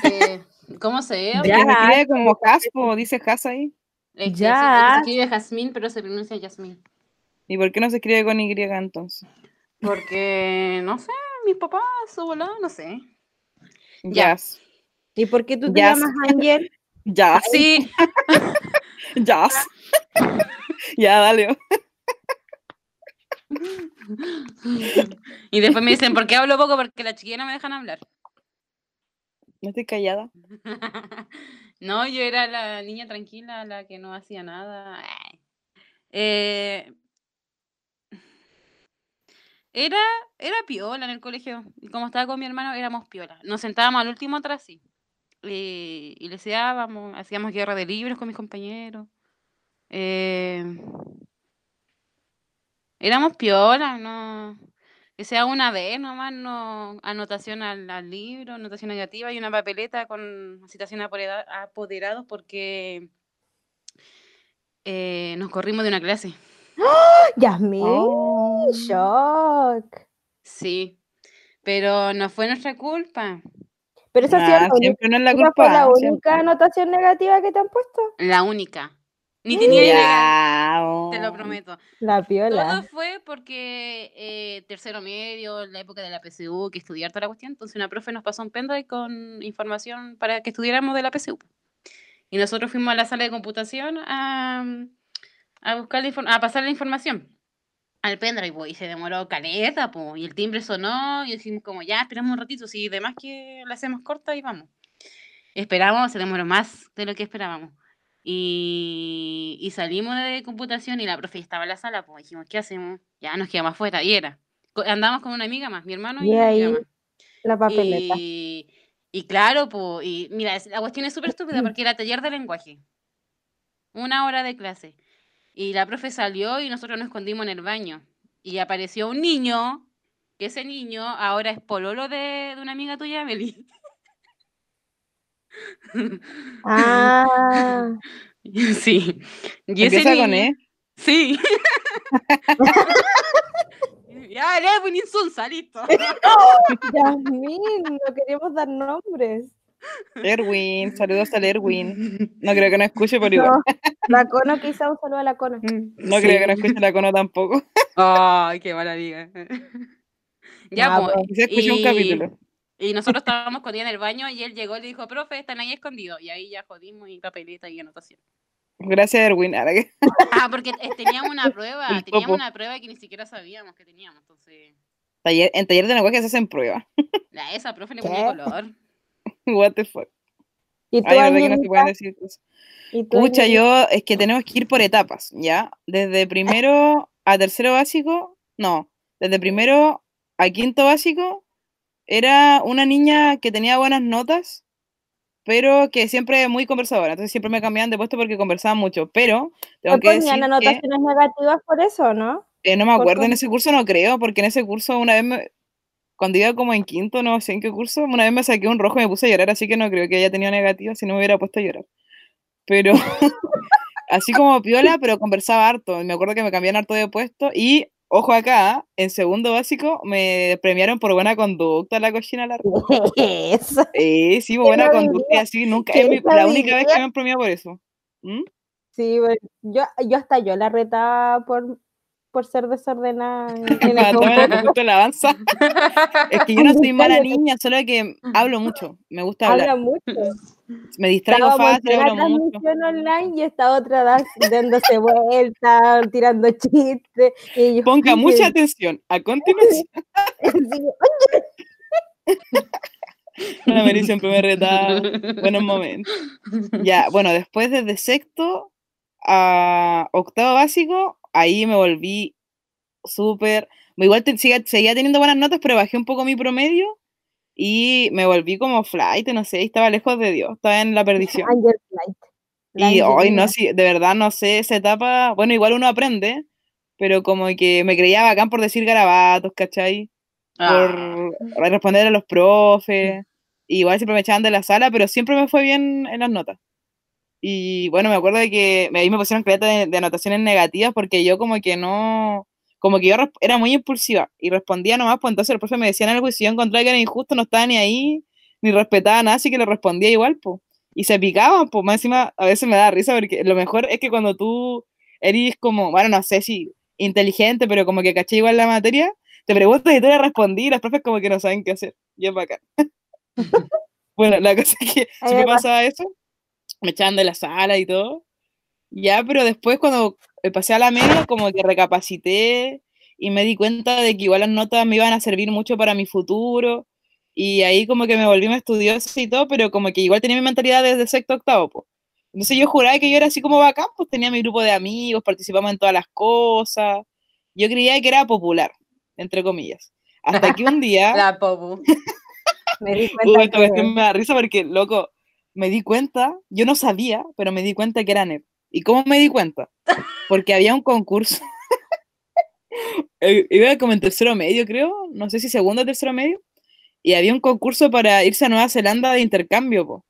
Eh, ¿Cómo se ve? Ya. Que se escribe como Has, pues dice Has ahí. Es Ya. se escribe Jazmín, pero se pronuncia Yasmín. ¿Y por qué no se escribe con Y entonces? Porque, no sé, mis papás, su volado, no sé. Ya. Jazz. ¿Y por qué tú te Jazz. llamas Ángel? Jazz. Sí, Jazz. ya, dale. y después me dicen, ¿por qué hablo poco? Porque la chiquilla no me dejan hablar. No estoy callada. No, yo era la niña tranquila, la que no hacía nada. Eh, era, era piola en el colegio. Y como estaba con mi hermano, éramos piola. Nos sentábamos al último atrás, sí. Y le hacíamos, hacíamos guerra de libros con mis compañeros. Eh, éramos piola, no. Que sea una vez nomás, no anotación al, al libro, anotación negativa y una papeleta con citación apodera- apoderados porque eh, nos corrimos de una clase. Yasmín, Oh. shock. Sí, pero no fue nuestra culpa. Pero esa Nah, siempre no es la esa fue culpa. la siempre. única anotación negativa que te han puesto. La única. Ni tenía idea, te lo prometo. La Todo piola. fue porque eh, tercero medio, la época de la PSU, que estudiar toda la cuestión, entonces una profe nos pasó un pendrive con información para que estudiáramos de la PSU. Y nosotros fuimos a la sala de computación a, a buscar la infor- a pasar la información. al pendrive, po, y se demoró caleta, po, y el timbre sonó, y decimos como, ya, esperamos un ratito, si demás que la hacemos corta y vamos. Esperamos, se demoró más de lo que esperábamos. Y, y salimos de computación y la profe estaba en la sala, pues dijimos, ¿qué hacemos? Ya nos quedamos afuera, y era. Andamos con una amiga más, mi hermano y, Y ahí la papeleta. Y, y claro, pues, y mira, la cuestión es súper estúpida porque era taller de lenguaje. Una hora de clase. Y la profe salió y nosotros nos escondimos en el baño. Y apareció un niño, que ese niño ahora es pololo de, de una amiga tuya, Meli. Ah, Sí. Y ese Empieza con niño- E. Sí. ya, le un insulsa, listo. Yasmín, no queríamos dar nombres. Erwin, saludos al Erwin. No creo que no escuche, pero igual. No, la Cono quizá un saludo a la Cono. No creo que no escuche la cono tampoco. Ay, qué mala amiga. ya, Ah, pues. pues. Quizá escuché un y- capítulo. Y nosotros estábamos escondidos en el baño y él llegó y le dijo, profe, están ahí escondidos. Y ahí ya jodimos y papeleta y anotación. Gracias, Erwin. Ah, porque teníamos una prueba, El teníamos una prueba que ni siquiera sabíamos que teníamos. Entonces, Taller- en taller de lenguaje se hacen pruebas. a esa profe le ponía color. What the fuck. ¿Y tú, Ay, verdad que no se pueden decir yo es que tenemos que ir por etapas, ¿ya? Desde primero a tercero básico, no, desde primero a quinto básico, era una niña que tenía buenas notas, pero que siempre muy conversadora, entonces siempre me cambiaban de puesto porque conversaban mucho, pero tengo ¿Te que decir ponían que anotaciones negativas por eso, no? eh, no me acuerdo en ese curso, no creo, porque en ese curso una vez me, cuando iba como en quinto, no sé en qué curso, una vez me saqué un rojo y me puse a llorar, así que no creo que haya tenido negativa si no me hubiera puesto a llorar. Pero así como piola, pero conversaba harto. Me acuerdo que me cambiaron harto de puesto y, ojo acá, en segundo básico me premiaron por buena conducta la cochina larga. Eso. Eh, sí, ¿Qué buena conducta así, nunca, ¿Qué es mi- la única vez que me han premiado por eso. ¿Mm? Sí, yo, yo hasta yo la retaba por, por ser desordenada en, en el el avanza. Es que yo no soy mala niña, solo que hablo mucho, me gusta hablar. Habla mucho. Me distraigo Estábamos fácil, en la hablo mucho. transmisión online y esta otra dándose vueltas, tirando chistes. Y yo, Ponga "Ay, mucha atención. A continuación, sí, la Mary siempre me retaba. Buenos momentos. Ya, bueno, después desde sexto a octavo básico, ahí me volví súper. Igual te- siga- seguía teniendo buenas notas, pero bajé un poco mi promedio y me volví como flight, no sé, estaba lejos de Dios, estaba en la perdición. Y hoy no sí, de verdad no sé esa etapa. Bueno, igual uno aprende, pero como que me creía bacán por decir garabatos, ¿cachai? Ah, Por responder a los profes. Igual siempre me echaban de la sala, pero siempre me fue bien en las notas. Y bueno, me acuerdo de que me- ahí me pusieron caleta de, de anotaciones negativas porque yo como que no, como que yo era muy impulsiva y respondía nomás, pues entonces los profes me decían algo y si yo encontraba que era injusto no estaba ni ahí, ni respetaba nada, así que le respondía igual, pues. Y se picaban, pues más encima a veces me da risa porque lo mejor es que cuando tú eres como, bueno, no sé si inteligente, pero como que caché igual la materia, te preguntas y tú le respondí y los profes como que no saben qué hacer. Y es bacán. bueno, la cosa es que A mí si me me pasa- pasaba eso, me echaban de la sala y todo. Ya, pero después cuando eh, pasé a la media, como que recapacité y me di cuenta de que igual las notas me iban a servir mucho para mi futuro. Y ahí como que me volví más estudiosa y todo, pero como que igual tenía mi mentalidad desde sexto octavo, pues. Entonces yo juraba que yo era así como bacán, pues tenía mi grupo de amigos, participamos en todas las cosas. Yo creía que era popular, entre comillas. Hasta que un día... La popu. Me di cuenta que me da risa porque, loco, me di cuenta, yo no sabía, pero me di cuenta que era nerd. ¿Y cómo me di cuenta? Porque había un concurso. Eh, Iba como en tercero medio, creo, no sé si segundo o tercero medio, y había un concurso para irse a Nueva Zelanda de intercambio, po.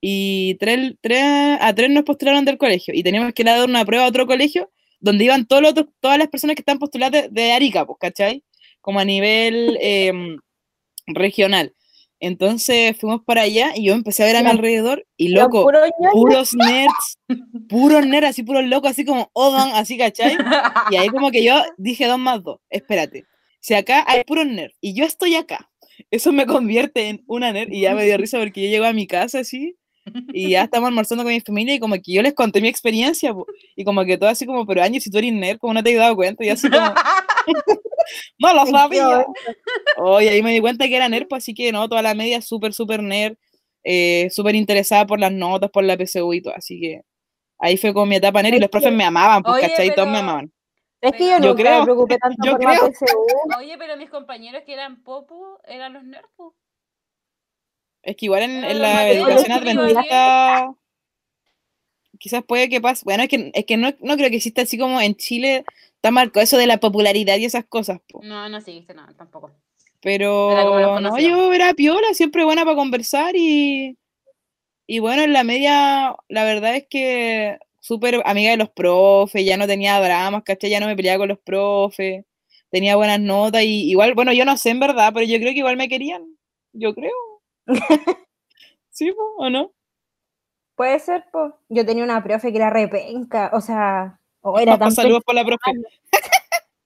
Y tres, tres, a tres nos postularon del colegio, y teníamos que ir a dar una prueba a otro colegio, donde iban todos los todas las personas que están postuladas de, de Arica, pues, ¿cachai? Como a nivel em, regional. Entonces fuimos para allá y yo empecé a ver a mi alrededor y loco, puro puros nerds, puros nerds, así puros locos, así como Odan, así, ¿cachai? Y ahí como que yo dije dos más dos, espérate, si acá hay puros nerds y yo estoy acá, eso me convierte en una nerd y ya me dio risa porque yo llego a mi casa así y ya estamos almorzando con mi familia y como que yo les conté mi experiencia po, y como que todo así como, pero Ángel, si tú eres nerd, como no te has dado cuenta? Y así como, no lo sabía. Oye, ahí me di cuenta que era nerd, pues así que no, toda la media súper, súper nerd, eh, súper interesada por las notas, por la PSU y todo, así que ahí fue con mi etapa nerd y los profes me amaban, pues, Oye, ¿cachai? Todos me amaban. Es que yo Yo nunca creo, me preocupé tanto yo por la creo. PSU. Oye, pero mis compañeros que eran popu eran los nerds. po. Es que igual en, la educación adventista quizás puede que pase. Bueno, es que, es que no, no creo que exista así como en Chile está marcado eso de la popularidad y esas cosas, po. No, no seguiste nada tampoco. Era como Pero los no, yo era piola, siempre buena para conversar y, y bueno, en la media, la verdad es que súper amiga de los profes, ya no tenía dramas, ¿cachai? Ya no me peleaba con los profes, tenía buenas notas y igual, bueno, yo no sé en verdad, pero yo creo que igual me querían, yo creo. ¿Sí, po, o no? Puede ser, pues. Yo tenía una profe que era repenca, o sea, o era tan Saludos por la profe.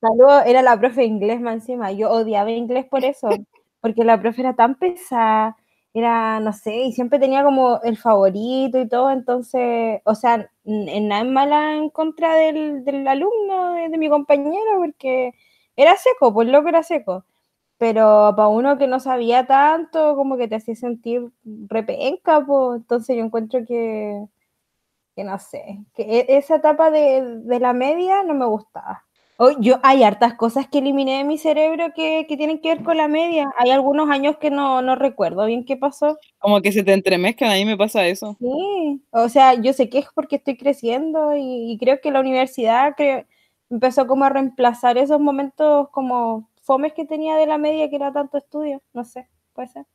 Saludos, era la profe de inglés más encima. Yo odiaba inglés por eso, porque la profe era tan pesada, era, no sé, y siempre tenía como el favorito y todo, entonces, o sea, en nada mala en contra del, del alumno, de, de mi compañero, porque era seco, pues loco era seco. Pero para uno que no sabía tanto, como que te hacía sentir repenca, pues, entonces yo encuentro que, que no sé, que e- esa etapa de, de la media no me gustaba. Oh, yo, hay hartas cosas que eliminé de mi cerebro que, que tienen que ver con la media. Hay algunos años que no, no recuerdo bien qué pasó. Como que se te entremezclan, a mí me pasa eso. Sí, o sea, yo sé que es porque estoy creciendo y, y creo que la universidad creo- empezó como a reemplazar esos momentos como fomes que tenía de la media, que era tanto estudio. No sé, puede ser.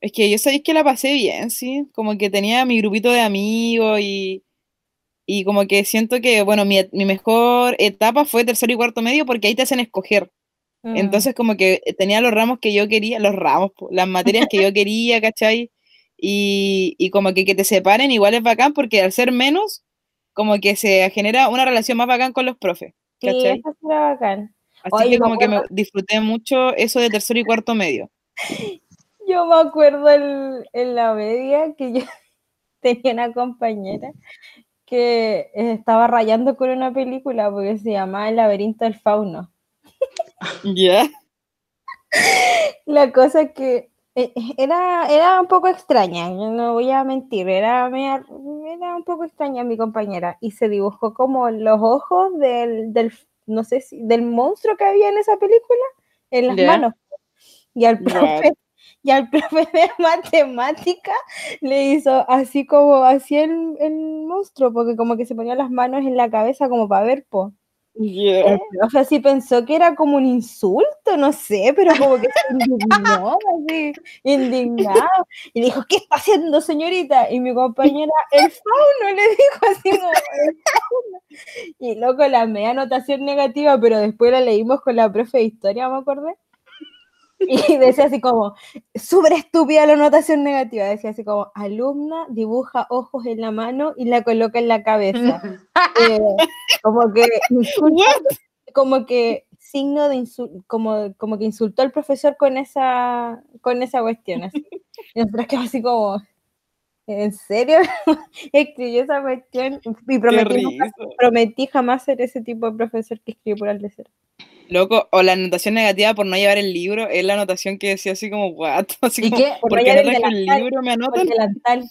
Es que yo sabéis que la pasé bien, sí. Como que tenía mi grupito de amigos y, y como que siento que, bueno, mi, mi mejor etapa fue tercero y cuarto medio porque ahí te hacen escoger. Mm. Entonces como que tenía los ramos que yo quería, los ramos, las materias que yo quería, ¿cachai? Y, y como que que te separen igual es bacán porque al ser menos, como que se genera una relación más bacán con los profes, sí, ¿cachai? eso sí era bacán. Así Oye, que como que me disfruté mucho eso de tercero y cuarto medio. Yo me acuerdo en, en la media que yo tenía una compañera que estaba rayando con una película porque se llamaba El laberinto del fauno. ¿Ya? La cosa que eh, era, era un poco extraña, no voy a mentir, era, era un poco extraña mi compañera y se dibujó como los ojos del, del no sé si, del monstruo que había en esa película en las manos. Y al profe, y al profe de matemática le hizo así como así el, el monstruo, porque como que se ponía las manos en la cabeza como para ver, po. Ya. El profe así pensó que era como un insulto, no sé, pero como que se indignó, así, indignado. Y dijo, ¿qué está haciendo, señorita? Y mi compañera, el fauno, le dijo así como, "El fauno". Y loco, la media anotación negativa, pero después la leímos con la profe de historia, me acordé. Y decía así como, súper estúpida la anotación negativa. Decía así como, alumna dibuja ojos en la mano y la coloca en la cabeza. Eh, como que como que signo de insul- como, como que insultó al profesor con esa con esa cuestión así. Y nosotros quedamos así como ¿en serio? escribió esa cuestión y prometí, prometí jamás ser ese tipo de profesor que escribe por al de cero. Loco, o la anotación negativa por no llevar el libro, es la anotación que decía así como, what, así ¿Y como, qué? Por ¿por no qué no llevar el traje el libro? ¿Me anotan?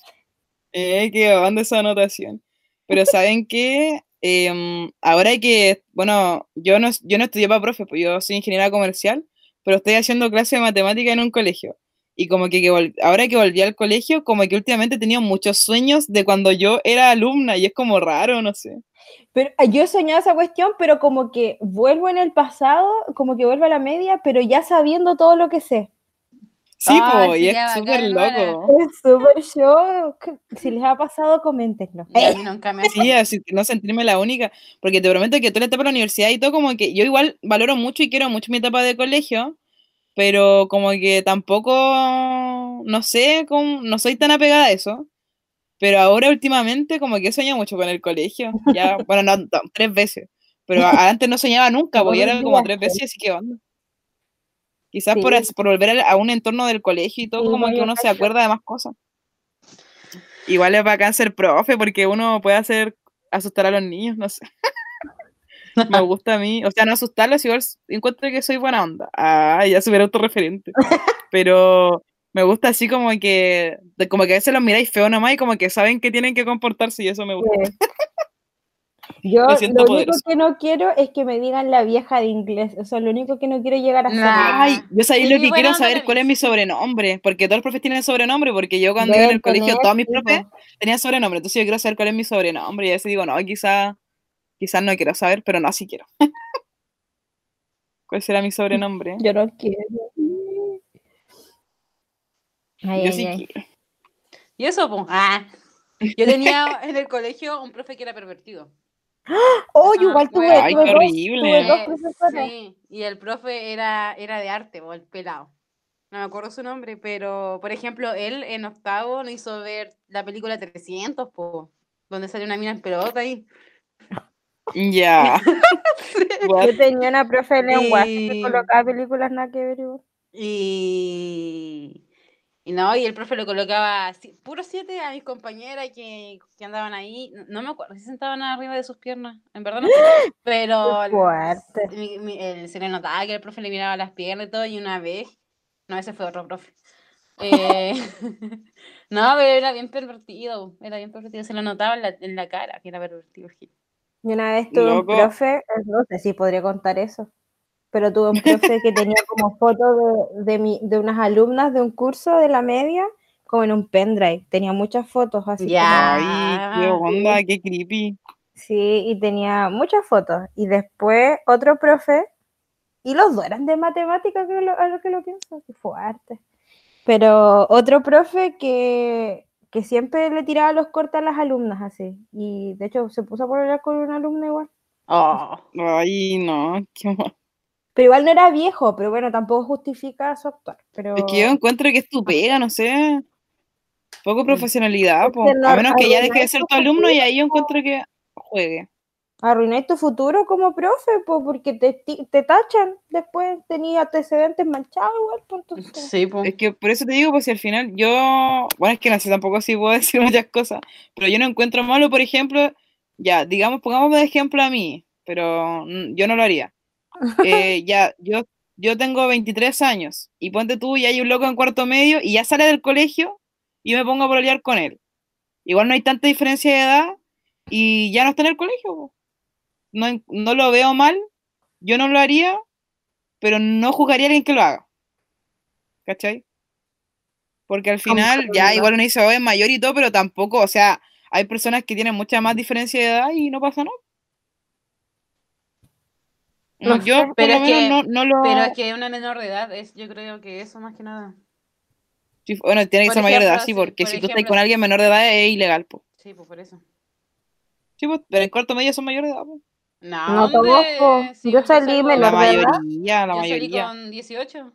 Eh, que banda esa anotación. Pero ¿saben qué? Em, ahora hay que, bueno, yo no, yo no estudié para profe, pues yo soy ingeniera comercial, pero estoy haciendo clase de matemática en un colegio. Y como que, ahora que volví al colegio, como que últimamente he tenido muchos sueños de cuando yo era alumna y es como raro, no sé. Pero ah, yo he soñado esa cuestión, pero como que vuelvo en el pasado, como que vuelvo a la media, pero ya sabiendo todo lo que sé. Sí, po, y es súper loco. Es súper shock. Si les ha pasado, coméntenlo. Nunca me Sí, así que no sentirme la única, porque te prometo que toda la etapa de la universidad y todo, como que yo igual valoro mucho y quiero mucho mi etapa de colegio, pero como que tampoco, no sé, como, no soy tan apegada a eso. Pero ahora últimamente como que sueño mucho con el colegio, ya, bueno, no, no, tres veces, pero antes no soñaba nunca, porque era como tres veces, así que onda. Quizás por, Sí. por volver a, un entorno del colegio y todo, Sí, como que uno se acuerda de más cosas. Igual es bacán ser profe, porque uno puede hacer asustar a los niños, no sé. Me gusta a mí, o sea, no asustarlas, igual encuentro que soy buena onda. Ah, ya súper autorreferente. Pero me gusta así como que, como que a veces los miráis feo nomás y como que saben que tienen que comportarse y eso me gusta. Sí. Yo lo único que no quiero es que me digan la vieja de inglés. O sea, lo único que no quiero llegar a ser. Nah. Ay, yo sabía Sí, lo que quiero saber cuál es mi sobrenombre, porque todos los profes tienen sobrenombre, porque yo cuando iba en el colegio todos mis profes tenían sobrenombre, entonces yo quiero saber cuál es mi sobrenombre y a veces digo, no, quizás quizás no quiero saber, pero no, sí quiero. ¿Cuál será mi sobrenombre? Yo no quiero. Ay, Yo ay, sí ay. quiero. Y eso, pues. Ah. Yo tenía en el colegio un profe que era pervertido. Oh, yo Ah, igual tuve. Ay, tuve qué dos, horrible. tuve. Sí, y el profe era, era de arte, o el pelado. No me acuerdo su nombre, pero por ejemplo, él en octavo nos hizo ver la película 300, po, donde sale una mina en pelota ahí. Ya. What? Yo tenía una profe de lenguaje que Y- colocaba películas nada que ver. Y, y no, y el profe le colocaba puro siete a mis compañeras que, que andaban ahí. No, me acuerdo si sentaban arriba de sus piernas, en verdad no sé. Pero mi- mi- el- se le notaba que el profe le miraba las piernas y todo, y una vez, no, ese fue otro profe. Eh, no, pero era bien pervertido, era bien pervertido, se lo notaba en la, en la cara que era pervertido. Gil. Y una vez tuve Loco. un profe, eh, no sé si podría contar eso, pero tuve un profe que tenía como fotos de, de, mi, de unas alumnas de un curso de la media, como en un pendrive. Tenía muchas fotos así. como- Ya. Ay, qué onda, qué creepy. sí, y tenía muchas fotos. Y después otro profe, y los dos eran de matemáticas, que lo, a lo que lo pienso, que fuerte. Pero otro profe que, que siempre le tiraba los cortes a las alumnas así. Y de hecho se puso a pololear con una alumna igual. Oh, Ay, no, qué mal. Pero igual no era viejo, pero bueno, tampoco justifica su actuar. Pero Es que yo encuentro que es tu pega, no sé. Poco profesionalidad, Es po. A menos que ya deje de ser tu alumno y ahí yo encuentro que juegue. Arruináis tu futuro como profe, pues, porque te, te tachan después, tenía antecedentes manchados igual, entonces. sí, po. Es que por eso te digo, pues si al final yo, bueno, es que no sé tampoco si puedo decir muchas cosas, pero yo no encuentro malo, por ejemplo, ya, digamos, pongamos de ejemplo a mí, pero mm, yo no lo haría. Eh, ya, yo, yo tengo 23 años y ponte tú y hay un loco en cuarto medio y ya sale del colegio y yo me pongo a pololear con él. Igual no hay tanta diferencia de edad y ya no está en el colegio. po. No, no lo veo mal, yo no lo haría, pero no juzgaría a alguien que lo haga. ¿Cachai? Porque al final, ya igual uno dice, oh, es mayor y todo, pero tampoco, o sea, hay personas que tienen mucha más diferencia de edad y no pasa nada. No, No yo pero es que- no, no lo... Pero es que una menor de edad es, yo creo que eso más que nada. Sí, bueno, tiene que por ser mayor de edad, sí, porque por si tú estás con alguien menor de edad es ilegal, po. Sí, pues por eso. Sí, pues, pero en cuarto medio son mayores de edad, po. No, No conozco. si Yo salí menor La de edad. mayoría, la Yo salí mayoría. con 18.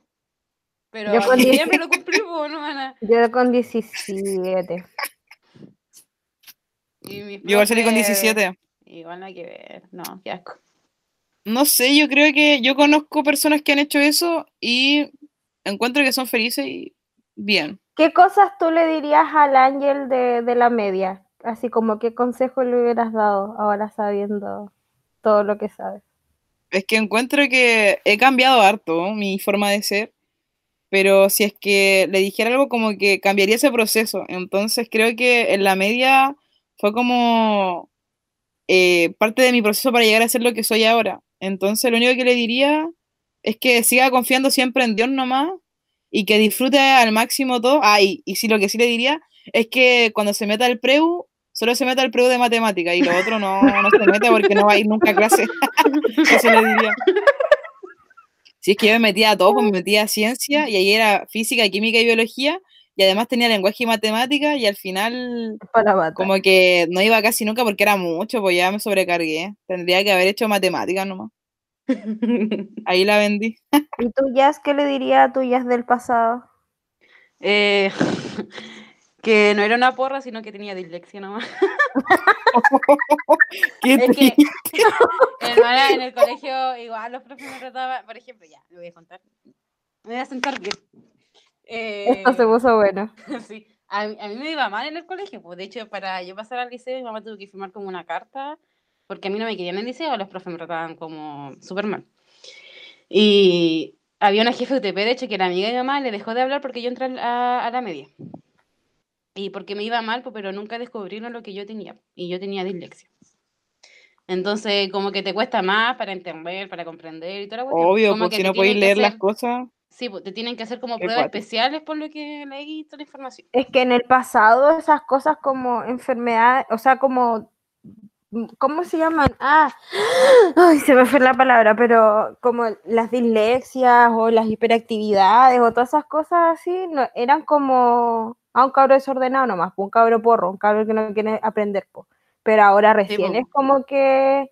Pero Yo con en 10. diciembre lo cumplí, pues, no van a... Yo con 17. Y mis Yo igual salí con profes- 17. Igual no hay que ver. No, qué asco. No sé, yo creo que yo conozco personas que han hecho eso y encuentro que son felices y bien. ¿Qué cosas tú le dirías al ángel de, de la media? Así como, ¿qué consejo le hubieras dado ahora sabiendo todo lo que sabes? Es que encuentro que he cambiado harto mi forma de ser, pero si es que le dijera algo como que cambiaría ese proceso. Entonces creo que en la media fue como eh, parte de mi proceso para llegar a ser lo que soy ahora. Entonces lo único que le diría es que siga confiando siempre en Dios nomás y que disfrute al máximo todo. Ah, y, y sí, lo que sí le diría es que cuando se meta al preu, solo se meta al preu de matemática y lo otro no, no se meta porque no va a ir nunca a clase. Eso le diría. Si es que yo me metía a todo, pues me metía a ciencia y ahí era física, química y biología y además tenía lenguaje y matemática y al final Para como que no iba casi nunca porque era mucho, pues ya me sobrecargué. Tendría que haber hecho matemáticas nomás. Ahí la vendí. ¿Y tú, Jazz, qué le dirías a tu Jazz del pasado? Eh, que no era una porra, sino que tenía dislexia nomás. Qué Es que, hermana, en el colegio igual los profes me trataban, por ejemplo, ya, lo voy a contar. Me voy a sentar bien. Esto se Eh, puso bueno. Sí, a mí, a mí me iba mal en el colegio, pues de hecho para yo pasar al liceo mi mamá tuvo que firmar como una carta porque a mí no me querían en liceo, los profes me trataban como súper mal. Y había una jefe UTP, de hecho, que era amiga de mi mamá, le dejó de hablar porque yo entré a, a la media. Y porque me iba mal, po, pero nunca descubrieron lo que yo tenía. Y yo tenía dislexia. Entonces, como que te cuesta más para entender, para comprender y toda la cuestión. Obvio, Como porque que no podéis leer las hacer- cosas. Sí, pues te tienen que hacer como pruebas cuático. especiales por lo que leí toda la información. Es que en el pasado esas cosas como enfermedades, o sea, como, ¿cómo se llaman? Ah, ay, se me fue la palabra, pero como las dislexias o las hiperactividades o todas esas cosas así, no, eran como a un cabro desordenado nomás, po, un cabro porro, un cabro que no quiere aprender, po. Pero ahora recién po. es como que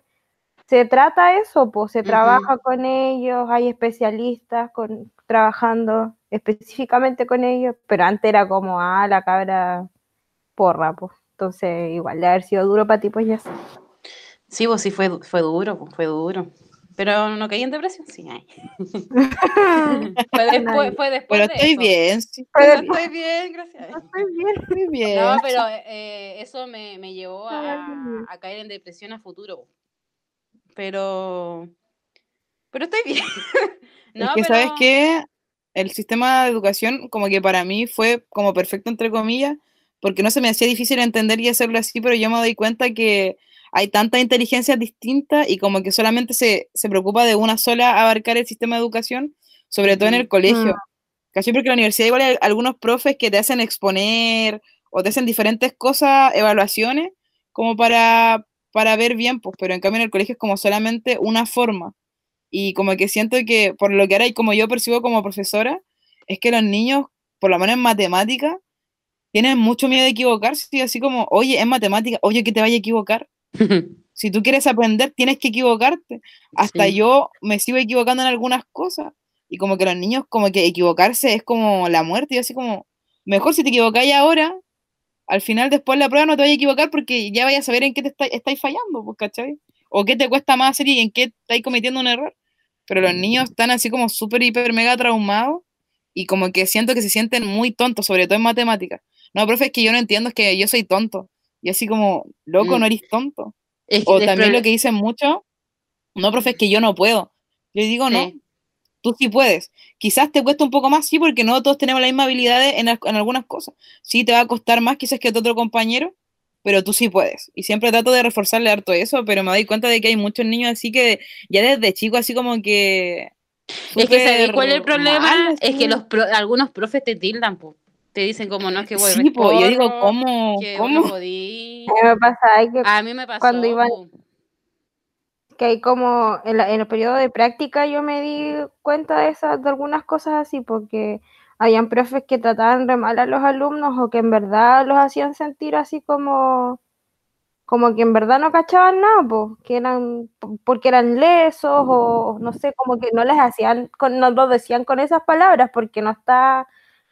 se trata eso, pues se trabaja con ellos, hay especialistas con, trabajando específicamente con ellos, pero antes era como, ah, la cabra porra, pues. Entonces, igual de haber sido duro para ti, pues ya sé. Sí, pues sí, fue, fue duro, pues, fue duro. Pero no caí en depresión, sí. ay. fue, después, fue después Pero de estoy eso. bien, sí, Pero Pero estoy bien, gracias. estoy bien. estoy bien. No, pero eh, eso me, me llevó a, a caer en depresión a futuro. Pero. Pero estoy bien. no, es que, pero. ¿sabes qué? El sistema de educación, como que para mí fue como perfecto, entre comillas, porque no se me hacía difícil entender y hacerlo así, pero yo me doy cuenta que hay tantas inteligencias distintas y como que solamente se, se preocupa de una sola abarcar el sistema de educación, sobre todo en el colegio. Mm. ¿Cachai? Porque en la universidad igual hay algunos profes que te hacen exponer o te hacen diferentes cosas, evaluaciones, como para, para ver bien, pues, pero en cambio en el colegio es como solamente una forma. Y como que siento que, por lo que ahora y como yo percibo como profesora, es que los niños, por lo menos en matemática, tienen mucho miedo de equivocarse, y así como, oye, es matemática, oye, que te vaya a equivocar. Si tú quieres aprender, tienes que equivocarte. Hasta Sí. yo me sigo equivocando en algunas cosas. Y como que los niños, como que equivocarse es como la muerte. Y así como, mejor si te equivocáis ahora, al final después de la prueba no te vayas a equivocar porque ya vayas a saber en qué te está- estáis fallando, pues, ¿cachai? O qué te cuesta más hacer y en qué estáis cometiendo un error. Pero los niños están así como súper, hiper, mega traumados y como que siento que se sienten muy tontos, sobre todo en matemáticas. No, profe, es que yo no entiendo, es que yo soy tonto. Y así como, loco, Mm. no eres tonto. Es que O también lo que dicen mucho, no, profe, es que yo no puedo. Yo digo, no, tú sí puedes. Quizás te cuesta un poco más, sí, porque no todos tenemos las mismas habilidades en, en algunas cosas. Sí, te va a costar más quizás que a tu otro compañero, pero tú sí puedes. Y siempre trato de reforzarle harto eso, pero me doy cuenta de que hay muchos niños así que ya desde chico así como que... Es que ¿sabes cuál es el problema? mal, es que los pro- algunos profes te tildan, po. Te dicen como no es que voy Sí, pues yo digo, ¿cómo? que ¿Cómo? podí. A mí me pasa ay, que, A mí me pasó. Cuando iban- po. que hay como en, la- en el periodo de práctica yo me di cuenta de esas, de algunas cosas así, porque habían profes que trataban re mal a los alumnos o que en verdad los hacían sentir así como, como que en verdad no cachaban nada, pues, que eran, porque eran lesos o no sé, como que no les hacían, con- no lo decían con esas palabras porque no está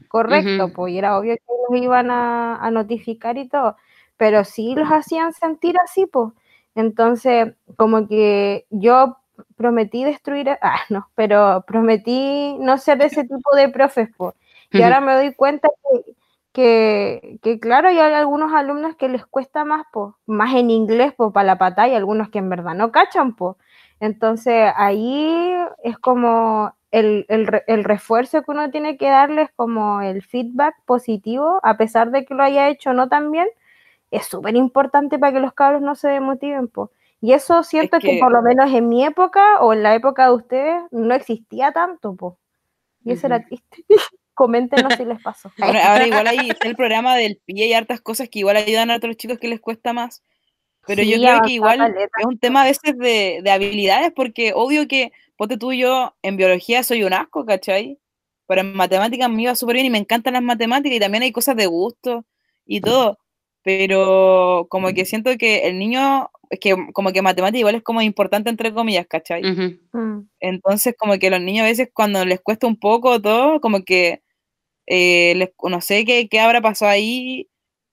correcto, Ujú. pues, y era obvio que los iban a, a notificar y todo, pero sí los hacían sentir así, pues. Entonces, como que yo prometí destruir, ah, no, pero prometí no ser de ese tipo de profes, pues. Y ahora me doy cuenta que, que, que, claro, hay algunos alumnos que les cuesta más, pues, más en inglés, pues, para la pata, y algunos que en verdad no cachan, pues. Entonces, ahí es como el, el, re- el refuerzo que uno tiene que darles, como el feedback positivo, a pesar de que lo haya hecho no tan bien, es súper importante para que los cabros no se demotiven, pues. Y eso siento que, que- por lo menos en mi época o en la época de ustedes no existía tanto, pues. Y eso era triste. Coméntenos si les pasó. Bueno, ahora igual hay está el programa del pie y hartas cosas que igual ayudan a otros chicos que les cuesta más. Pero yo Sí, creo avanzar que igual es un tema a veces de, de habilidades, porque obvio que, ponte tú, yo en biología soy un asco, ¿cachai? Pero en matemáticas me iba súper bien y me encantan las matemáticas y también hay cosas de gusto y todo. Pero como que siento que el niño, es que como que matemática igual es como importante entre comillas, ¿cachai? Ujú. Mm. Entonces, como que los niños a veces cuando les cuesta un poco todo, como que eh, les, no sé qué, qué habrá pasado ahí,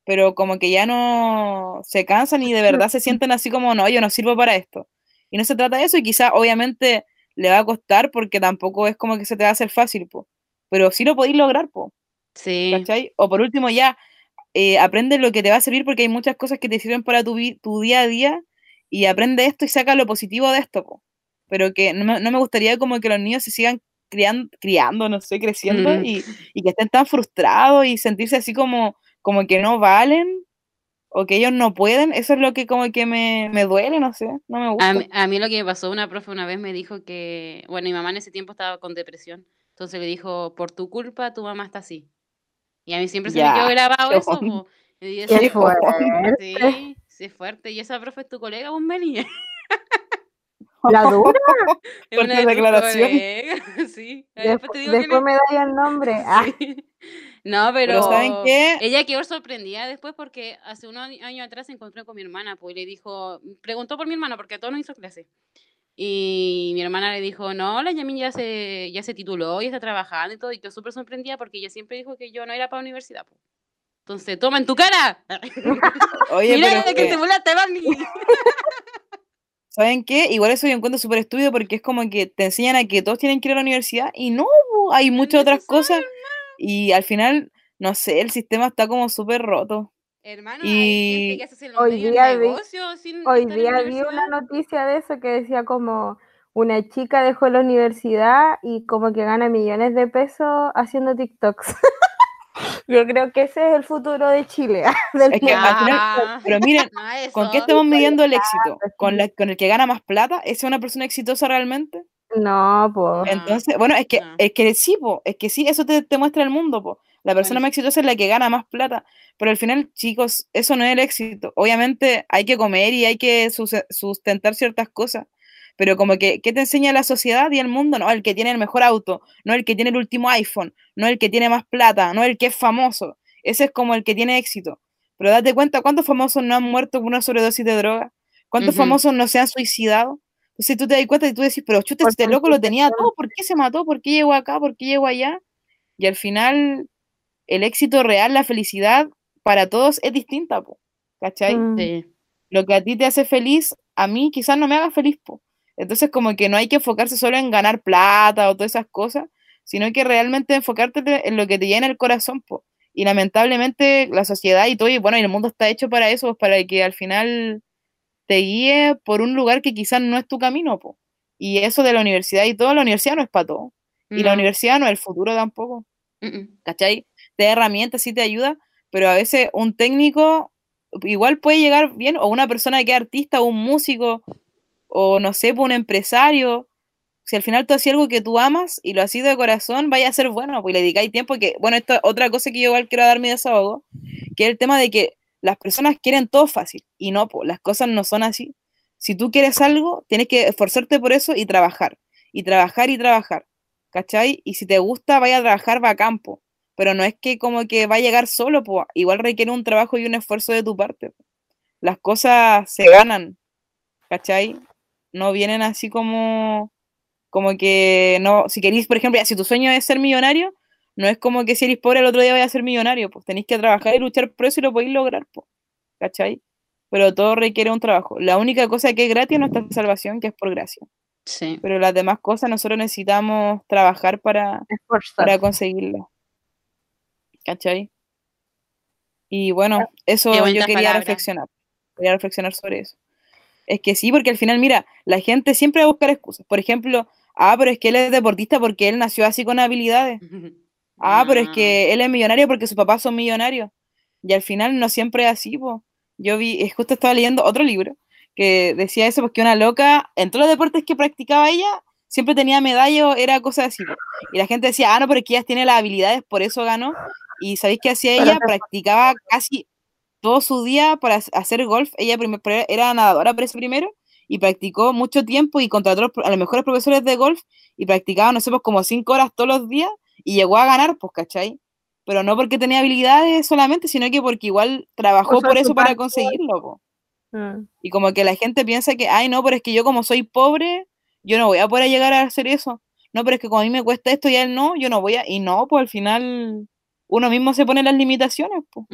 pero como que ya no se cansan y de verdad se sienten así como, no, yo no sirvo para esto. Y no se trata de eso y quizá obviamente le va a costar porque tampoco es como que se te va a hacer fácil, po. Pero sí lo podéis lograr, po, Sí. ¿cachai? O por último ya, eh, aprende lo que te va a servir porque hay muchas cosas que te sirven para tu, tu día a día y aprende esto y saca lo positivo de esto, po. pero que no me, no me gustaría como que los niños se sigan criando, criando no sé, creciendo Mm. y, y que estén tan frustrados y sentirse así como, como que no valen o que ellos no pueden, eso es lo que como que me, me duele, no sé, no me gusta. A mí, a mí lo que me pasó, una profe una vez me dijo que, bueno, mi mamá en ese tiempo estaba con depresión, entonces le dijo, por tu culpa tu mamá está así. Y a mí siempre se me quedó grabado qué eso, po. Y yo Qué decía, fuerte. sí, sí, es fuerte. Y esa profe es tu colega, vos, Meli. La dura. Es Fuerte una de tus declaración. Sí. Después Después, te digo después es. me da el nombre. Ah, Sí. No, pero, Pero ¿saben qué? ella quedó sorprendida después porque hace unos años atrás se encontró con mi hermana, pues y le dijo, preguntó por mi hermana porque a todos nos hizo clase. Y mi hermana le dijo, no, la Yamin ya se, ya se tituló y está trabajando y todo, y quedó súper sorprendida porque ella siempre dijo que yo no era para universidad. po. Entonces, toma en tu cara. Oye, Mira pero que te volaste, Barney. ¿Saben qué? Igual eso yo encuentro súper estúpido porque es como que te enseñan a que todos tienen que ir a la universidad y no, hay muchas otras cosas y al final, no sé, el sistema está como súper roto. Hermano, Y- hay gente que hace en los Hoy día vi- sin Hoy día vi una noticia de eso que decía como una chica dejó la universidad y como que gana millones de pesos haciendo TikToks. Yo creo que ese es el futuro de Chile. del Es que mundo. al final, Ah, pero miren, no ¿con qué estamos midiendo el éxito? ¿Con, la, ¿Con el que gana más plata? ¿Esa es una persona exitosa realmente? No, pues. Entonces, bueno, es que, no. es que sí, po, es que sí, eso te, te muestra el mundo, po. La persona más exitosa es la que gana más plata, pero al final, chicos, eso no es el éxito. Obviamente hay que comer y hay que sus- sustentar ciertas cosas, pero como que, ¿qué te enseña la sociedad y el mundo? No, el que tiene el mejor auto, no el que tiene el último iPhone, no el que tiene más plata, no el que es famoso. Ese es como el que tiene éxito. Pero date cuenta, ¿cuántos famosos no han muerto por una sobredosis de droga? ¿Cuántos famosos no se han suicidado? Entonces tú te das cuenta y tú decís, pero chuta, Por este loco lo tenía todo, ¿por qué se mató? ¿Por qué llegó acá? ¿Por qué llegó allá? Y al final, el éxito real, la felicidad, para todos es distinta, po, ¿cachai? Mm. Sí. Lo que a ti te hace feliz, a mí quizás no me haga feliz, po. Entonces como que no hay que enfocarse solo en ganar plata o todas esas cosas, sino que realmente enfocarte en lo que te llena el corazón, po. Y lamentablemente la sociedad y todo, y bueno, y el mundo está hecho para eso, pues, para que al final te guíe por un lugar que quizás no es tu camino, po. Y eso de la universidad y todo, la universidad no es para todo. Y la universidad no es el futuro tampoco. Mm, mm. ¿cachai? Te da herramientas, sí te ayuda, pero a veces un técnico igual puede llegar bien, o una persona que es artista, o un músico, o no sé, pues, un empresario. Si al final tú haces algo que tú amas y lo haces de corazón, vaya a ser bueno, pues y le dedicáis tiempo que, bueno, esto es otra cosa que yo igual quiero dar mi desahogo, que es el tema de que las personas quieren todo fácil, y no, pues las cosas no son así. Si tú quieres algo, tienes que esforzarte por eso y trabajar, y trabajar y trabajar, ¿cachai? Y si te gusta, vaya a trabajar va a campo, pero no es que como que va a llegar solo, pues igual requiere un trabajo y un esfuerzo de tu parte. po. Las cosas se ganan, ¿cachai? No vienen así como, como que, no, si queréis, por ejemplo, si tu sueño es ser millonario, no es como que si eres pobre el otro día vaya a ser millonario, pues tenéis que trabajar y luchar por eso y lo podéis lograr, pues, ¿cachai? Pero todo requiere un trabajo. La única cosa que es gratis es nuestra salvación, que es por gracia. Sí. Pero las demás cosas nosotros necesitamos trabajar para, Esforzarse. para conseguirlo. ¿Cachai? Y bueno, eso Qué yo quería palabras. reflexionar. Quería reflexionar sobre eso. Es que sí, porque al final, mira, la gente siempre va a buscar excusas. Por ejemplo, ah, pero es que él es deportista porque él nació así con habilidades. Ah, pero es No. que él es millonario porque sus papás son millonarios. Y al final no siempre es así, po. Yo vi, es justo estaba leyendo otro libro que decía eso, porque una loca, en todos los deportes que practicaba ella, siempre tenía medalla o era cosa así. po. Y la gente decía, ah, no, pero es que ella tiene las habilidades, por eso ganó. Y ¿sabéis qué hacía ella? Practicaba casi todo su día para hac- hacer golf. Ella prim- pre- era nadadora por eso primero y practicó mucho tiempo y contrató a los pro- a los mejores profesores de golf y practicaba, no sé, pues como cinco horas todos los días y llegó a ganar, pues, ¿cachai? Pero no porque tenía habilidades solamente, sino que porque igual trabajó por eso para conseguirlo, po. Mm. Y como que la gente piensa que, ay, no, pero es que yo como soy pobre, yo no voy a poder llegar a hacer eso. No, pero es que como a mí me cuesta esto y a él no, yo no voy a... Y no, pues al final uno mismo se pone las limitaciones, pues.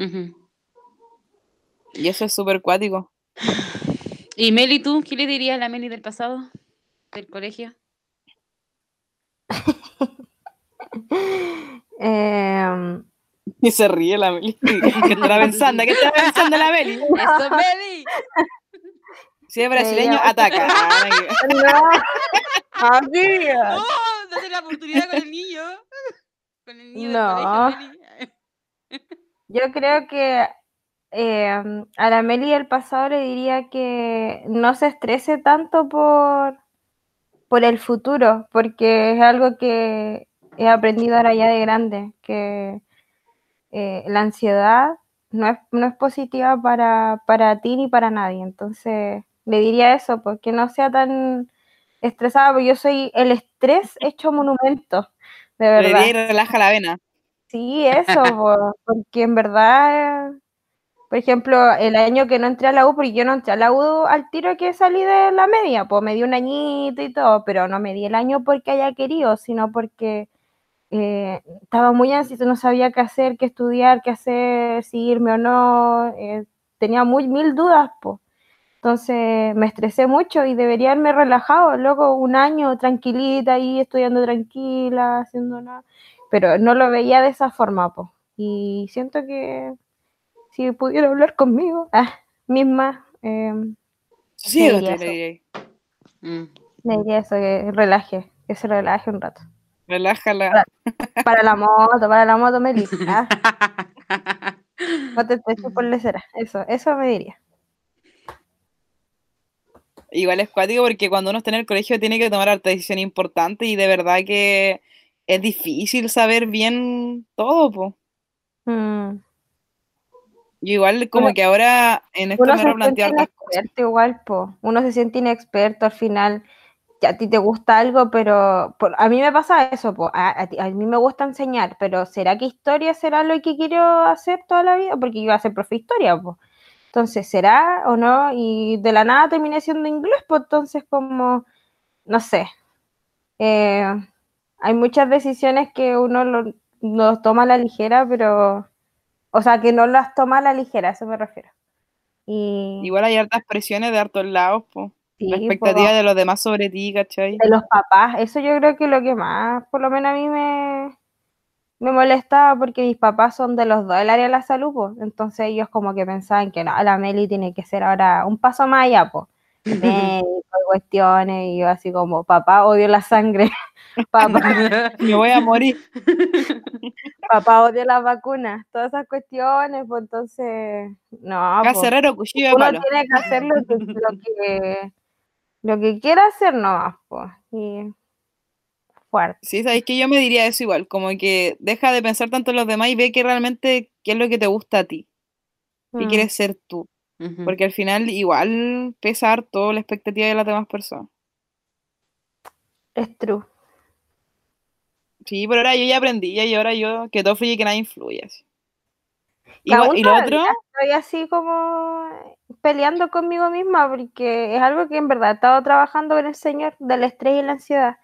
Y eso es súper cuático. ¿Y Meli, tú? ¿Qué le dirías a la Meli del pasado? Del colegio. Em, Y se ríe la Meli. ¿Qué estará pensando? ¿Qué estará pensando la Meli? ¡Eso, Meli! Si es brasileño, Ella- ataca. No, amiga. ¡Oh! Date la oportunidad con el niño. Con el niño No. Meli. Yo creo que eh, a la Meli del pasado le diría que no se estrese tanto por, por el futuro, porque es algo que he aprendido ahora ya de grande, que eh, la ansiedad no es, no es positiva para, para ti ni para nadie. Entonces, le diría eso, porque no sea tan estresada, porque yo soy el estrés hecho monumento, de Le verdad. diría y relaja la vena. Sí, eso, po, porque en verdad, por ejemplo, el año que no entré a la U, porque yo no entré a la U al tiro que salí de la media, pues me di un añito y todo, pero no me di el año porque haya querido, sino porque eh, estaba muy ansiosa, no sabía qué hacer, qué estudiar, qué hacer, si irme o no, eh, tenía muy, mil dudas, pues. Entonces me estresé mucho y debería haberme relajado, luego un año tranquilita ahí, estudiando tranquila, haciendo nada pero no lo veía de esa forma, po. Y siento que si pudiera hablar conmigo, ah, misma, eh, diría le eso. diría. Mm. le diría eso, que relaje, que se relaje un rato. Relájala. Para la moto, para la moto, Meli. ah, no te estreses por lecera. Eso, eso me diría. Igual es cuático porque cuando uno está en el colegio tiene que tomar harta decisión importante y de verdad que es difícil saber bien todo, po. Mm. Yo igual como Uno- que ahora en esto me replantear igual, po. Uno se siente inexperto al final. A ti te gusta algo, pero a mí me pasa eso. A, a mí me gusta enseñar, pero ¿será que historia será lo que quiero hacer toda la vida? Porque yo iba a ser profe de historia. Entonces, ¿será o no? Y de la nada terminé siendo inglés, pues entonces como, no sé. Eh, hay muchas decisiones que uno lo, toma a la ligera, pero, o sea, que no las toma a la ligera, a eso me refiero. Igual hay hartas presiones de hartos lados, po. Sí, La po, expectativa de los demás sobre ti, ¿cachai? de los papás, eso yo creo que lo que más, por lo menos a mí me, me molestaba porque mis papás son de los dos del área de la salud, po. entonces ellos como que pensaban que no, la Meli tiene que ser ahora un paso más allá, pues. Cuestiones, y yo así como, papá, odio la sangre, papá, Me voy a morir. papá, odio las vacunas, todas esas cuestiones, pues entonces, no, cuchillo de uno tiene que hacer lo que, lo que, lo que quiera hacer nomás, pues, y fuerte. Sí, sabéis que yo me diría eso igual, como que deja de pensar tanto en los demás y ve que realmente qué es lo que te gusta a ti, qué Mm. quieres ser tú. Porque al final igual pesa harto la expectativa de las demás personas. Es true. Sí, pero ahora yo ya aprendí y ahora yo que todo fluye y que nada influye. así. Aún y lo otro, Estoy así como peleando conmigo misma porque es algo que en verdad he estado trabajando con el Señor del estrés y la ansiedad.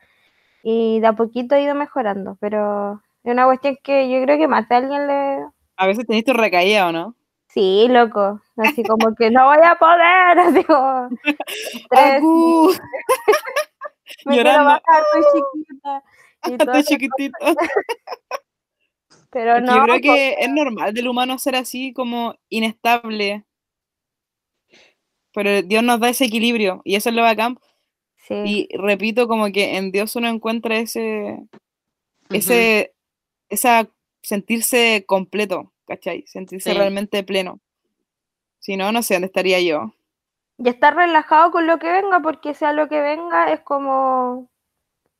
Y de a poquito he ido mejorando, pero es una cuestión que yo creo que más de alguien le... a veces tenés tu recaída, ¿o no? Sí, loco. Así como que no voy a poder. Así quiero llorando. bajar, estoy chiquita. y Estoy. Pero no, yo creo po, que es normal del humano ser así como inestable. Pero Dios nos da ese equilibrio y eso es lo bacán. sí. Y repito, como que en Dios uno encuentra ese, ese, esa sentirse completo, ¿cachai? Sentirse Sí. realmente pleno. Si no, no sé dónde estaría yo. Y estar relajado con lo que venga, porque sea lo que venga, es como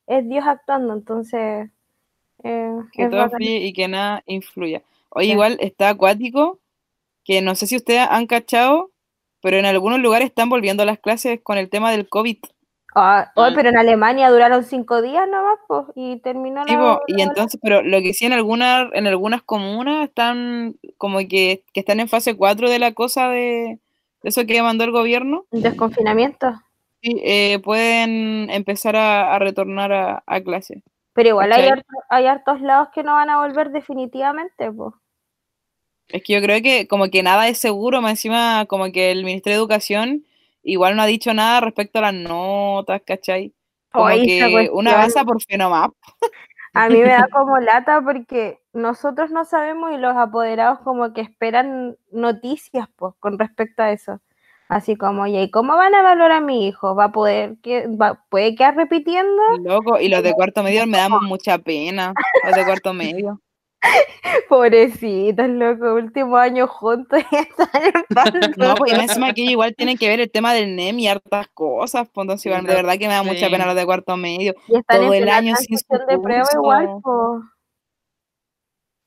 es Dios actuando, entonces eh, Que todo fluye y que nada influya. Sí. igual está acuático, que no sé si ustedes han cachado, pero en algunos lugares están volviendo las clases con el tema del COVID. Ah, oh, pero en Alemania duraron cinco días nomás, pues, y terminó Sí, la, y entonces, pero lo que sí en algunas, en algunas comunas están como que, que están en fase 4 de la cosa de, de eso que mandó el gobierno, desconfinamiento. y eh, pueden empezar a, a retornar a, a clase. Pero igual hay, hay hartos lados que no van a volver definitivamente, pues. Es que yo creo que como que nada es seguro, más encima como que el Ministerio de Educación igual no ha dicho nada respecto a las notas, ¿cachai? Como esa que una avanza por fe nomás. A mí me da como lata porque nosotros no sabemos y los apoderados como que esperan noticias, pues, con respecto a eso. Así como, ¿y cómo van a evaluar a mi hijo? ¿Va a poder, que, va, puede quedar repitiendo? Loco, y los de cuarto medio me dan mucha pena. Los de cuarto medio. Pobrecitos, loco, último año juntos y están empezando. No, porque encima que igual tienen que ver el tema del NEM y hartas cosas. Pues, entonces, igual, de verdad que me da mucha pena los de cuarto medio. Y están todo en el año sin su de prueba igual.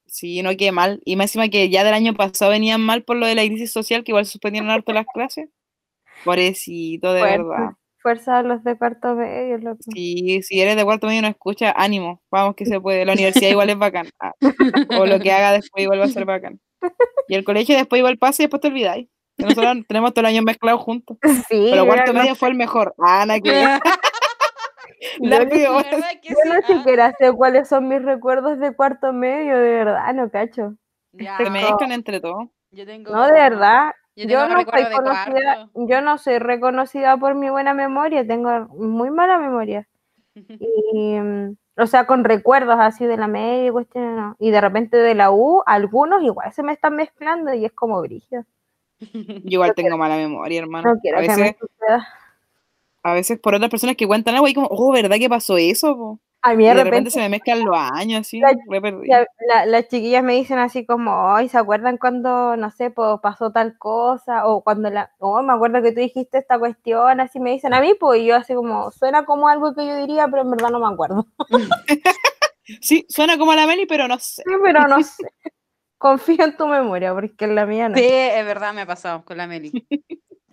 Sí, no qué mal. Y más encima que ya del año pasado venían mal por lo de la crisis social, que igual suspendieron harto las clases. Pobrecito, de Fuerte. verdad. Fuerza a los de cuarto medio, loco. Sí, si eres de cuarto medio y no escucha, ánimo. Vamos que se puede. La universidad igual es bacán. Ah, O lo que haga después igual va a ser bacán. Y el colegio después igual pasa y después te olvidáis. Que Nosotros tenemos todo el año mezclados juntos. Sí, Pero cuarto pero no- medio fue el mejor. Ana, que yo la ni- peor. ¿Verdad que Yo sí? no Ah, siquiera sé cuáles son mis recuerdos de cuarto medio, de verdad, no cacho. ya. Se mezclan entre todos. Yo tengo, No, de verdad. Yo, no soy conocida, yo no soy reconocida por mi buena memoria, tengo muy mala memoria. Y, mm, o sea, con recuerdos así de la media y cuestiones, no. Y de repente de la U, algunos igual se me están mezclando y es como brillo. Yo igual tengo mala memoria, hermano. No quiero a, que veces, me suceda. a veces por otras personas que cuentan algo y como, oh, ¿verdad que pasó eso? po?" A mí de de repente repente se me mezclan los años así. La- la- las chiquillas me dicen así como, ay, ¿se acuerdan cuando, no sé, pues pasó tal cosa? O cuando la, oh, me acuerdo que tú dijiste esta cuestión, así me dicen a mí, pues y yo así como, suena como algo que yo diría, pero en verdad no me acuerdo. Sí, suena como a la Meli, pero no sé. Sí, pero no sé. Confío en tu memoria, porque en la mía no. Sí, es verdad, me ha pasado con la Meli.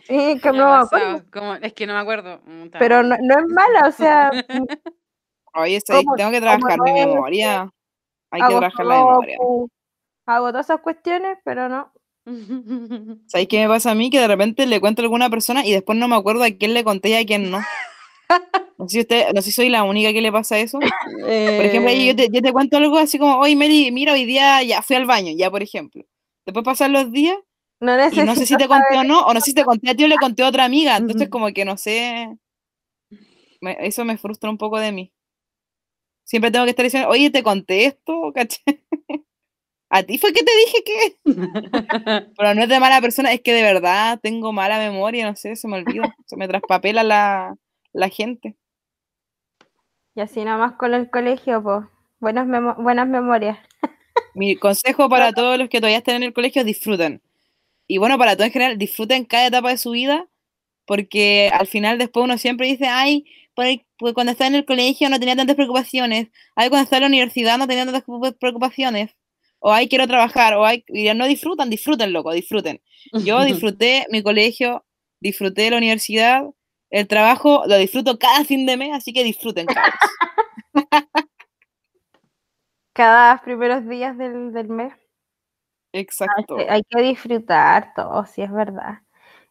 Sí, que Me no ha me acuerdo. pasado, como- es que no me acuerdo. Pero no, no es mala, o sea, Oye. ¿Cómo- tengo que trabajar mi memoria. Hay que trabajar la memoria. pu- hago todas esas cuestiones, pero no. ¿Sabéis qué me pasa a mí? Que de repente le cuento a alguna persona y después no me acuerdo a quién le conté y a quién no. No sé si, usted, no sé si soy la única que le pasa eso. Por ejemplo, yo te, yo te cuento algo así como, oye, Meli, mira, hoy día ya fui al baño, ya, por ejemplo. Después pasan los días No y no sé si te conté o no, o no sé si te conté a ti o le conté a otra amiga. Entonces, como que no sé. me- eso me frustra un poco de mí. Siempre tengo que estar diciendo, oye, te conté esto, ¿cachai? A ti fue que te dije que. Pero no es de mala persona, es que de verdad tengo mala memoria, no sé, se me olvida. Se me traspapela la, la gente. Y así nada más con el colegio, pues. Buenas, memo- buenas memorias. Mi consejo para todos los que todavía están en el colegio, disfruten. Y bueno, para todos en general, disfruten cada etapa de su vida, porque al final después uno siempre dice, ay, por ahí, pues cuando estaba en el colegio no tenía tantas preocupaciones, ay, cuando estaba en la universidad no tenía tantas preocup- preocupaciones, o ay, quiero trabajar, o ay, y no disfrutan, disfruten, loco, disfruten. Yo disfruté mi colegio, disfruté la universidad, el trabajo lo disfruto cada fin de mes, así que disfruten, cabros. Cada primeros días del, del mes. Exacto. hay que disfrutar todo, sí es verdad.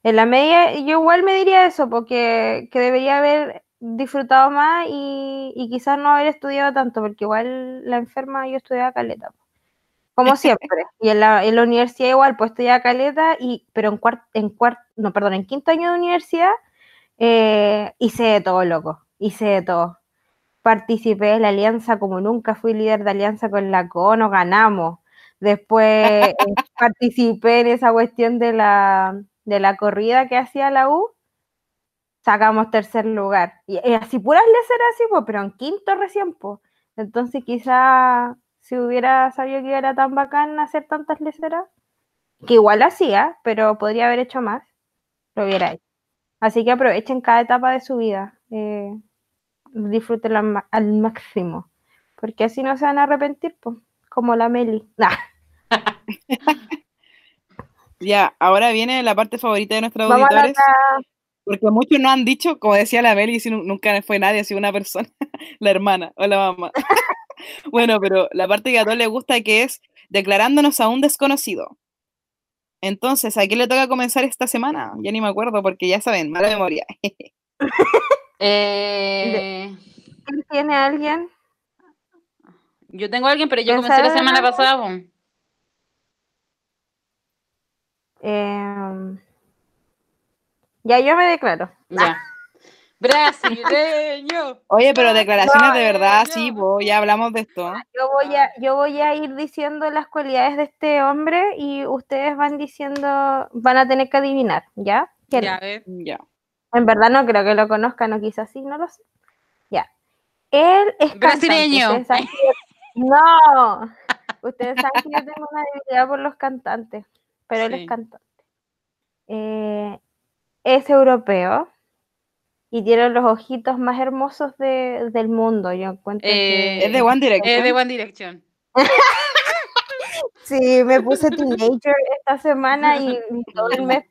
En la media, yo igual me diría eso, porque que debería haber disfrutado más y, y quizás no haber estudiado tanto, porque igual la enferma yo estudiaba caleta, como siempre. Y en la, en la universidad igual, pues estudiaba caleta, y, pero en cuarto, en cuarto, no, perdón, en quinto año de universidad eh, hice de todo, loco, hice de todo. Participé en la alianza como nunca, fui líder de alianza con la CONO, ganamos. Después eh, participé en esa cuestión de la, de la corrida que hacía la U, sacamos tercer lugar. Y, y así puras leceras así, pues, pero en quinto recién, pues. Entonces quizá si hubiera sabido que era tan bacán hacer tantas leceras, que igual hacía, pero podría haber hecho más, lo hubiera hecho. Así que aprovechen cada etapa de su vida, eh, disfrútenla al máximo, porque así no se van a arrepentir, pues, como la Meli. Nah. Ya, ahora viene la parte favorita de nuestros Vamos a la- auditores. Porque muchos no han dicho, como decía la Meli, si nu- nunca fue nadie, ha sido una persona, la hermana o la mamá. bueno, pero la parte que a todos les gusta que es declarándonos a un desconocido. Entonces, ¿a quién le toca comenzar esta semana? Ya ni me acuerdo, porque ya saben, mala memoria. Eh, ¿Quién tiene a alguien? yo tengo a alguien, pero yo ¿Pensaron comencé la semana pasada. po. Ya yo me declaro. Ya. Brasileño. Oye, pero declaraciones de verdad, no. sí, ya hablamos de esto. Yo voy, a, yo voy a ir diciendo las cualidades de este hombre y ustedes van diciendo, van a tener que adivinar, ¿ya? Ya, no. a ver. Ya. En verdad no creo que lo conozcan, o quizás sí, no lo sé. Ya. Él es cantante, Brasileño. ustedes saben que yo- No. Ustedes saben que yo tengo una debilidad por los cantantes, pero él es cantante. Eh, es europeo y tiene los ojitos más hermosos de- del mundo. Yo encuentro que... Eh, Es de One Direction. Es de One Direction. Sí, me puse teenager esta semana y, todo el mes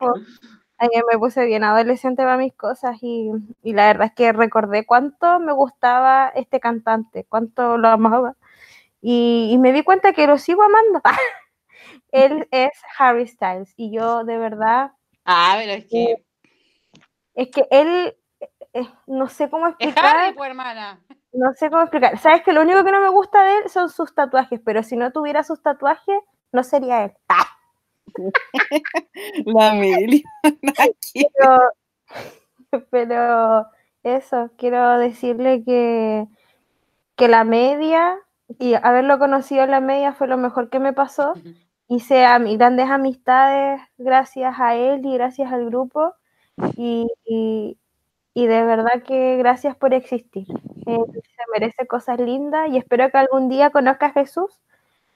eh, me puse bien adolescente para mis cosas y, y la verdad es que recordé cuánto me gustaba este cantante, cuánto lo amaba y, y me di cuenta que lo sigo amando. Él es Harry Styles y yo de verdad, Ah, pero es que. Es que él, eh, no sé cómo Es explicar, Harry, pues, hermana. no sé cómo explicar. Sabes que lo único que no me gusta de él son sus tatuajes, pero si no tuviera sus tatuajes, no sería él. La Meli. Aquí. pero, pero eso, quiero decirle que, que la media y haberlo conocido en la media fue lo mejor que me pasó. Hice a mis grandes amistades gracias a él y gracias al grupo. Y, y- y de verdad que gracias por existir. Él se merece cosas lindas y espero que algún día conozca a Jesús,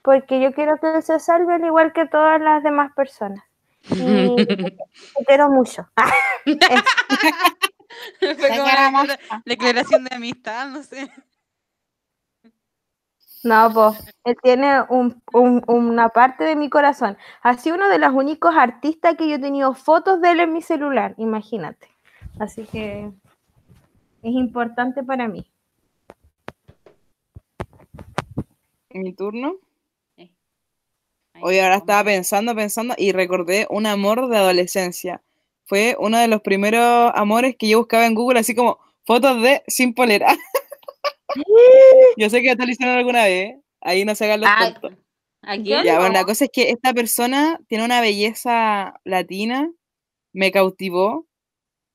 porque yo quiero que él se salve al igual que todas las demás personas. Y te quiero mucho. Fue como una declara- declaración de amistad, no sé. No, pues, él tiene un- un- una parte de mi corazón. Ha sido uno de los únicos artistas que yo he tenido fotos de él en mi celular, imagínate. Así que es importante para mí. Mi turno. Hoy ahora está. estaba pensando, pensando y recordé un amor de adolescencia. Fue uno de los primeros amores que yo buscaba en Google, así como fotos de sin polera. yo sé que ya te lo hicieron alguna vez. Ahí no se hagan los Ah, bueno, la cosa es que esta persona tiene una belleza latina, me cautivó,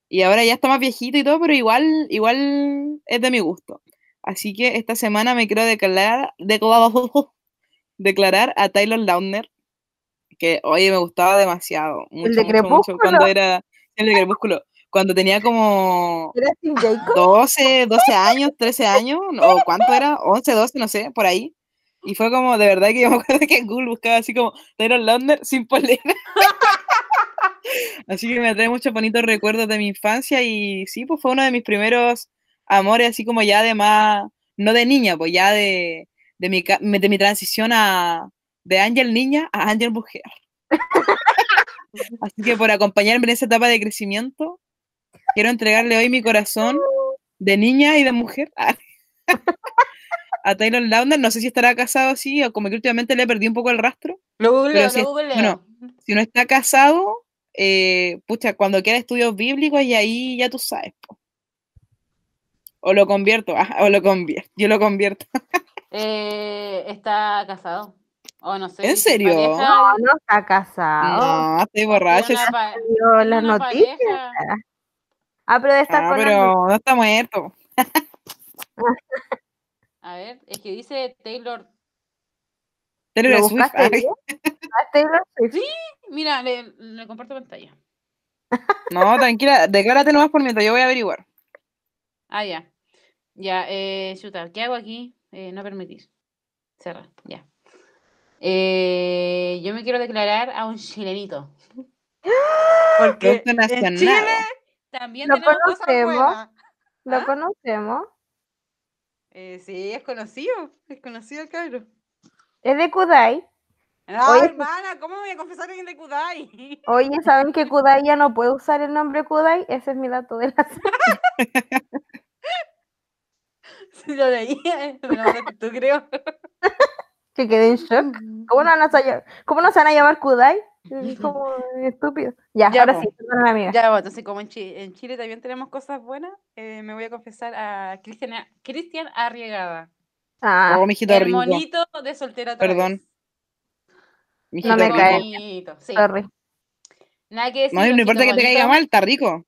y ahora ya está más viejito y todo, pero igual, igual es de mi gusto. Así que esta semana me quiero declarar, declarar, declarar a Taylor Lautner, que oye, me gustaba demasiado. Mucho, de mucho, mucho, cuando era el de Crepúsculo. Cuando tenía como ¿Eres Tim Jacob? 12, 12 años, 13 años, o cuánto era, 11, 12, no sé, por ahí. Y fue como, de verdad que yo me acuerdo que Google buscaba así como Taylor Lautner sin polera. así que me trae muchos bonitos recuerdos de mi infancia y sí, pues fue uno de mis primeros amores, así como ya de más, no de niña, pues ya de, de, mi, de mi transición a, de Ángel niña a Ángel mujer. así que por acompañarme en esa etapa de crecimiento, quiero entregarle hoy mi corazón de niña y de mujer a Taylor Lautner. No sé si estará casado así o como que últimamente le perdí un poco el rastro. Lo googleo, lo si es- googleo. bueno. Si no está casado, eh, pucha, cuando quiera estudios bíblicos y ahí ya tú sabes. po. O lo convierto, ah, o lo convierto, yo lo convierto. Eh, está casado. O no sé. ¿En si serio? pareja- No, no está casado. No, estoy borracho. una pa- las noticias. pareja. Ah, pero de estar Ah, con pero no está muerto. A ver, es que dice Taylor. Taylor ¿Lo Swift? Ah, Taylor Swift. Sí. Mira, le, le comparto pantalla. No, tranquila, declárate nomás por mientras yo voy a averiguar. Ah, ya. Ya, eh, chuta, ¿qué hago aquí? Eh, no permitir. Cerra, ya. Eh, yo me quiero declarar a un chilenito. Porque en. Chile también Lo tenemos cosas conocemos. buenas. Lo ¿Ah? conocemos. Eh, sí, es conocido. Es conocido el cabro. Es de Kudai. No, Oye, hermana, ¿cómo me voy a confesar a alguien de Kudai? Oye, ¿saben que Kudai ya no puede usar el nombre Kudai? Ese es mi dato de la Sí, lo leí. Me lo mandaste tú, creo. que quedé en shock. ¿Cómo no, van a ¿Cómo no se van a llamar Kudai? Es como estúpido. Ya, Ya, ahora sí, amiga. Ya, bueno, entonces como en Chile, en Chile también tenemos cosas buenas, eh, me voy a confesar a Cristian, Cristian Arriegada. Ah, Oh, mijito el rico. monito de soltera Perdón. mijito me cae. monito, sí. sorry. Nada que decir. No, no importa que te caiga bonito. mal, está rico.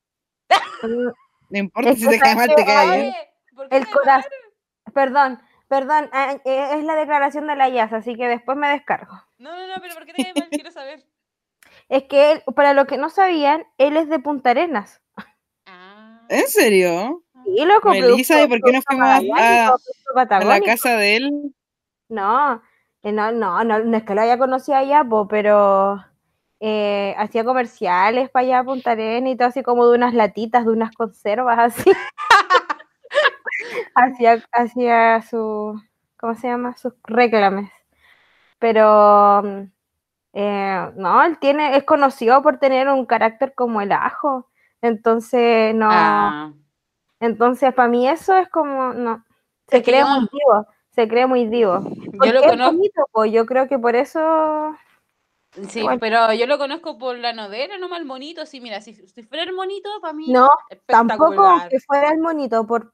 No importa si te cae mal, te cae bien. ¿por qué El corazón. Perdón, perdón. ah, eh, Es la declaración de la IAS, así que después me descargo. No, no, no, pero ¿por qué te cae mal? Quiero saber. Es que él, para los que no sabían, él es de Punta Arenas. Ah. ¿En serio? Y loco, Melissa, ¿y por qué no fuimos a, a- a la casa de él? No, eh, no, no, no, no es que lo haya conocido allá, po, pero eh, hacía comerciales para allá a Punta Arenas y todo así como de unas latitas, de unas conservas así. hacía, hacía su, ¿cómo se llama? Sus reclames. Pero mm, eh, no, él tiene, es conocido por tener un carácter como el ajo. Entonces, no, Ah. entonces para mí eso es como, no, se cree muy divo, se cree muy divo. Yo lo conozco. bonito, yo creo que por eso. Sí, pero yo lo conozco por la novela, no mal bonito. Sí, mira, si, si fuera el monito, para mí. No, tampoco que fuera el monito por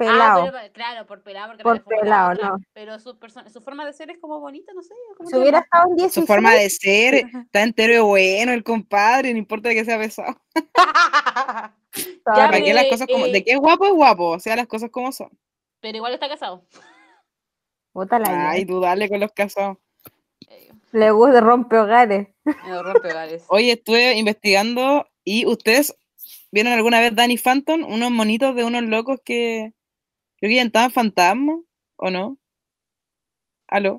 Ah, pelado. pero claro, por pelado, porque Por pelado, otra, no. Pero su, persona, su forma de ser es como bonita, no sé. como si hubiera estado en Su 16, forma de ser, está entero y bueno, el compadre, no importa que sea pesado. Ya, ¿Para qué las eh, cosas como.? eh, De que es guapo, es guapo, o sea, las cosas como son. Pero igual está casado. puta la Ay, dudarle con los casados. Eh, Le gusta rompe hogares. rompe hogares. Oye, estuve investigando y ustedes vieron alguna vez Danny Phantom, unos monitos de unos locos que creo que inventaban fantasmas, ¿o no? ¿Aló?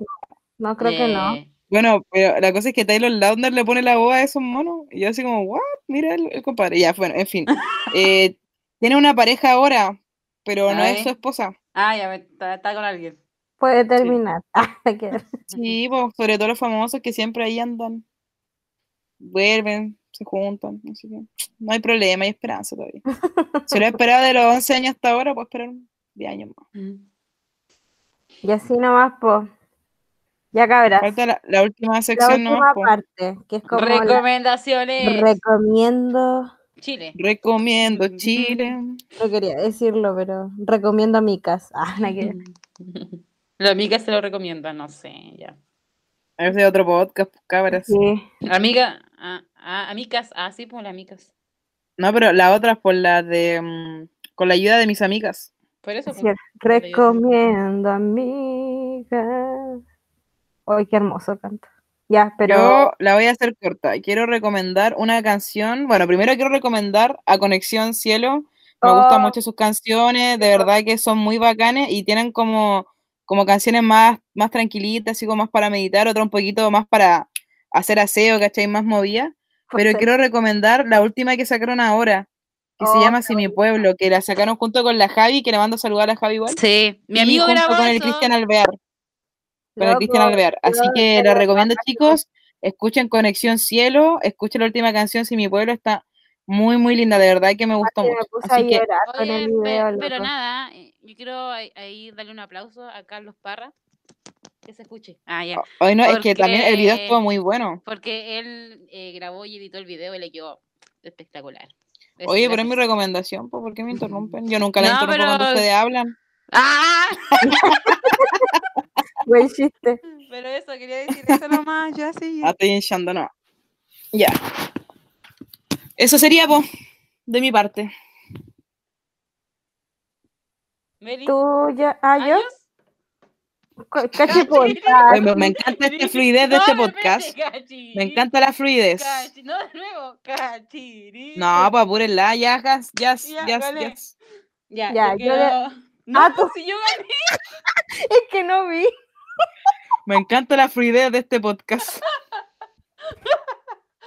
No, creo que no. Eh, Bueno, pero la cosa es que Taylor Lautner le pone la voz a esos monos y yo así como, what? Mira el, el compadre. Ya, bueno, en fin. Eh, tiene una pareja ahora, pero no es su esposa. Ah, ya, está, está con alguien. Puede terminar. Ah, que- Sí, pues, sobre todo los famosos que siempre ahí andan. Vuelven, se juntan, no sé qué. No hay problema, hay esperanza todavía. Si lo he esperado de los 11 años hasta ahora, puedo esperar 10 años más. y así nomás, pues. Ya cabrás. Falta la, la última La sección última nomás, po. parte, que es como la- Recomendaciones. recomiendo. Chile. Recomiendo Chile. No quería decirlo, pero recomiendo a Micas. Ah, no que- La amiga se lo recomienda, no sé, ya. Ese es otro podcast, pues, cabras. Sí. Amiga, ah, ah, amigas, ah, sí, pues las amigas. No, pero la otra es por la de. mm, con la ayuda de mis amigas. Por eso, Sí, recomiendo amigas. Ay, qué hermoso canto. Ya, pero Yo la voy a hacer corta. Quiero recomendar una canción. Bueno, primero quiero recomendar a Conexión Cielo. Me gustan Oh. mucho sus canciones, de verdad que son muy bacanes y tienen como, como canciones más, más tranquilitas, así como más para meditar, otra un poquito más para hacer aseo, ¿cachai? Más movida. Pero quiero recomendar la última que sacaron ahora, que se Oh, llama Si mi pueblo, que la sacaron junto con la Javi, que le mando a saludar a la Javi igual. Sí, mi y amigo junto grabó con el. Cristian Alvear. Con el Cristian Alvear. Así que verdad recomiendo, chicos, escuchen Conexión Cielo, escuchen la última canción, Si mi pueblo está muy, muy linda, de verdad que me gustó me mucho. Así que, Oye, video, pero nada, eh, yo quiero ahí, darle un aplauso a Carlos Parra. Que se escuche. Ah, ya. hoy no, es que también el video estuvo muy bueno. Porque él eh, grabó y editó el video y le quedó espectacular. Oye, pero es mi recomendación, ¿por qué me interrumpen? Yo nunca la No, interrumpo cuando ustedes hablan. ¡Ah! Buen chiste. Pero eso, quería decir eso nomás, ya sí. Ah, estoy hinchando, no. Ya. Eso sería, pues, de mi parte. Tú ya. Ah, yo. ¿adiós? Me, me encanta esta fluidez de este No, podcast. Me encanta la fluidez. cachi- No, de nuevo. No, pues apúrenla, ya, ya, ya, Ya, ya, ya. Ya, Ya, yo yo le- quiero- No, Ah, tú- si yo gané. Es que no vi. Me encanta la fluidez de este podcast.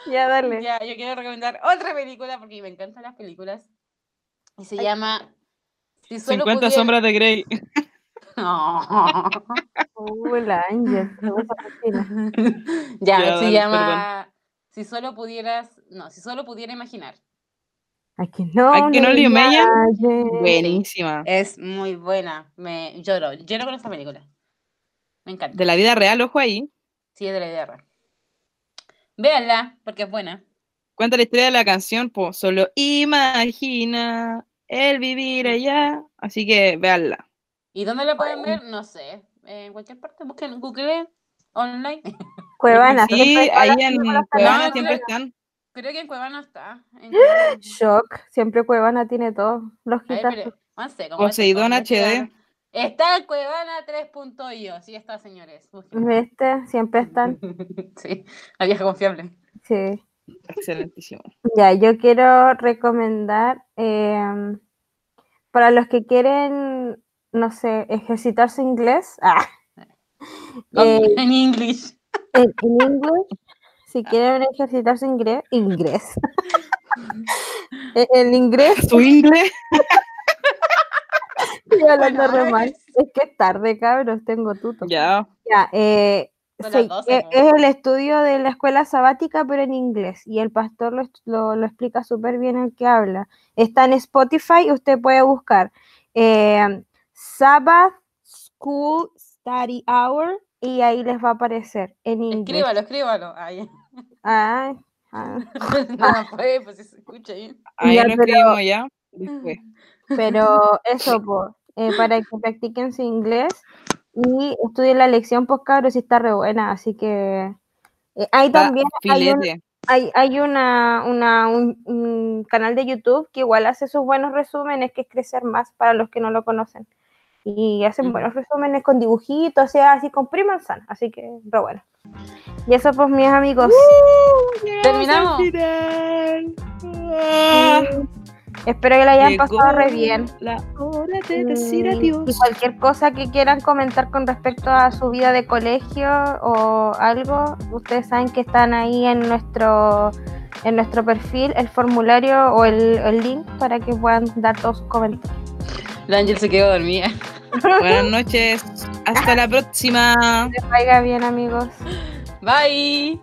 Ya, dale. Ya, yo quiero recomendar otra película porque me encantan las películas. Y se Ay. llama Si solo 50 pudiera- sombras de Grey. No. Uh, la gusta Cristina. ya, Ya, se dale, llama Si solo pudieras, no, si solo pudiera imaginar. Ay, que no. Ay, que no le. Buenísima. Es muy buena. Me lloro, lloro con esta película. Me encanta. De la vida real, ojo ahí. Sí, es de la idea real. Véanla, porque es buena. Cuenta la historia de la canción, pues solo imagina el vivir allá. Así que véanla. ¿Y dónde la pueden ver? No sé. En cualquier parte, busquen Google online. Cuevana. Sí, ahí en Cuevana siempre están. Creo que en Cuevana está. En Cuevana. Shock. Siempre Cuevana tiene todo. Los quitas. pero, no sé, como Poseidón HD. Está en Cuevana 3.io. Sí está, señores. Busquen. ¿Viste? Siempre están. sí, la vieja confiable. Sí. Excelentísimo. Ya, yo quiero recomendar em, para los que quieren, no sé, ejercitarse inglés. Ah, eh, En English. en, en inglés, si quieren ejercitarse inglés, inglés. E- el inglés, ¿Su inglés? estoy hablando Bueno, re mal. es- que es tarde, cabros, tengo tuto. Ya. Ya, eh, Son se- las 12, e- po. es el estudio de la escuela sabática, pero en inglés. Y el pastor lo- lo explica súper bien el que habla. Está en Spotify, usted puede buscar eh, Sabbath School Study Hour y ahí les va a aparecer en inglés. Escríbalo, escríbalo. Ay, Ay, ah, no puede, pues si se escucha bien. Ahí Ya, lo pero- escribimos ya. Después. pero eso, po, eh, para que practiquen su inglés y estudien la lección, pues cabros, y está re buena. Así que eh, ahí también hay un. Hay, hay una, una- un, un canal de YouTube que igual hace sus buenos resúmenes, que es Crecer Más para los que no lo conocen. Y hacen buenos resúmenes con dibujitos, o sea, así con prima manzana. Así que, pero bueno. Y eso, pues, mis amigos. Terminamos. final. Ah, Espero que la hayan llegó pasado re bien. La hora de decir Y- adiós. Y cualquier cosa que quieran comentar con respecto a su vida de colegio o algo, ustedes saben que están ahí en nuestro en nuestro perfil el formulario o el, el link para que puedan dar todos sus comentarios. La Ángel se quedó dormida. Buenas noches. Hasta la próxima. Que vaya bien, amigos. Bye.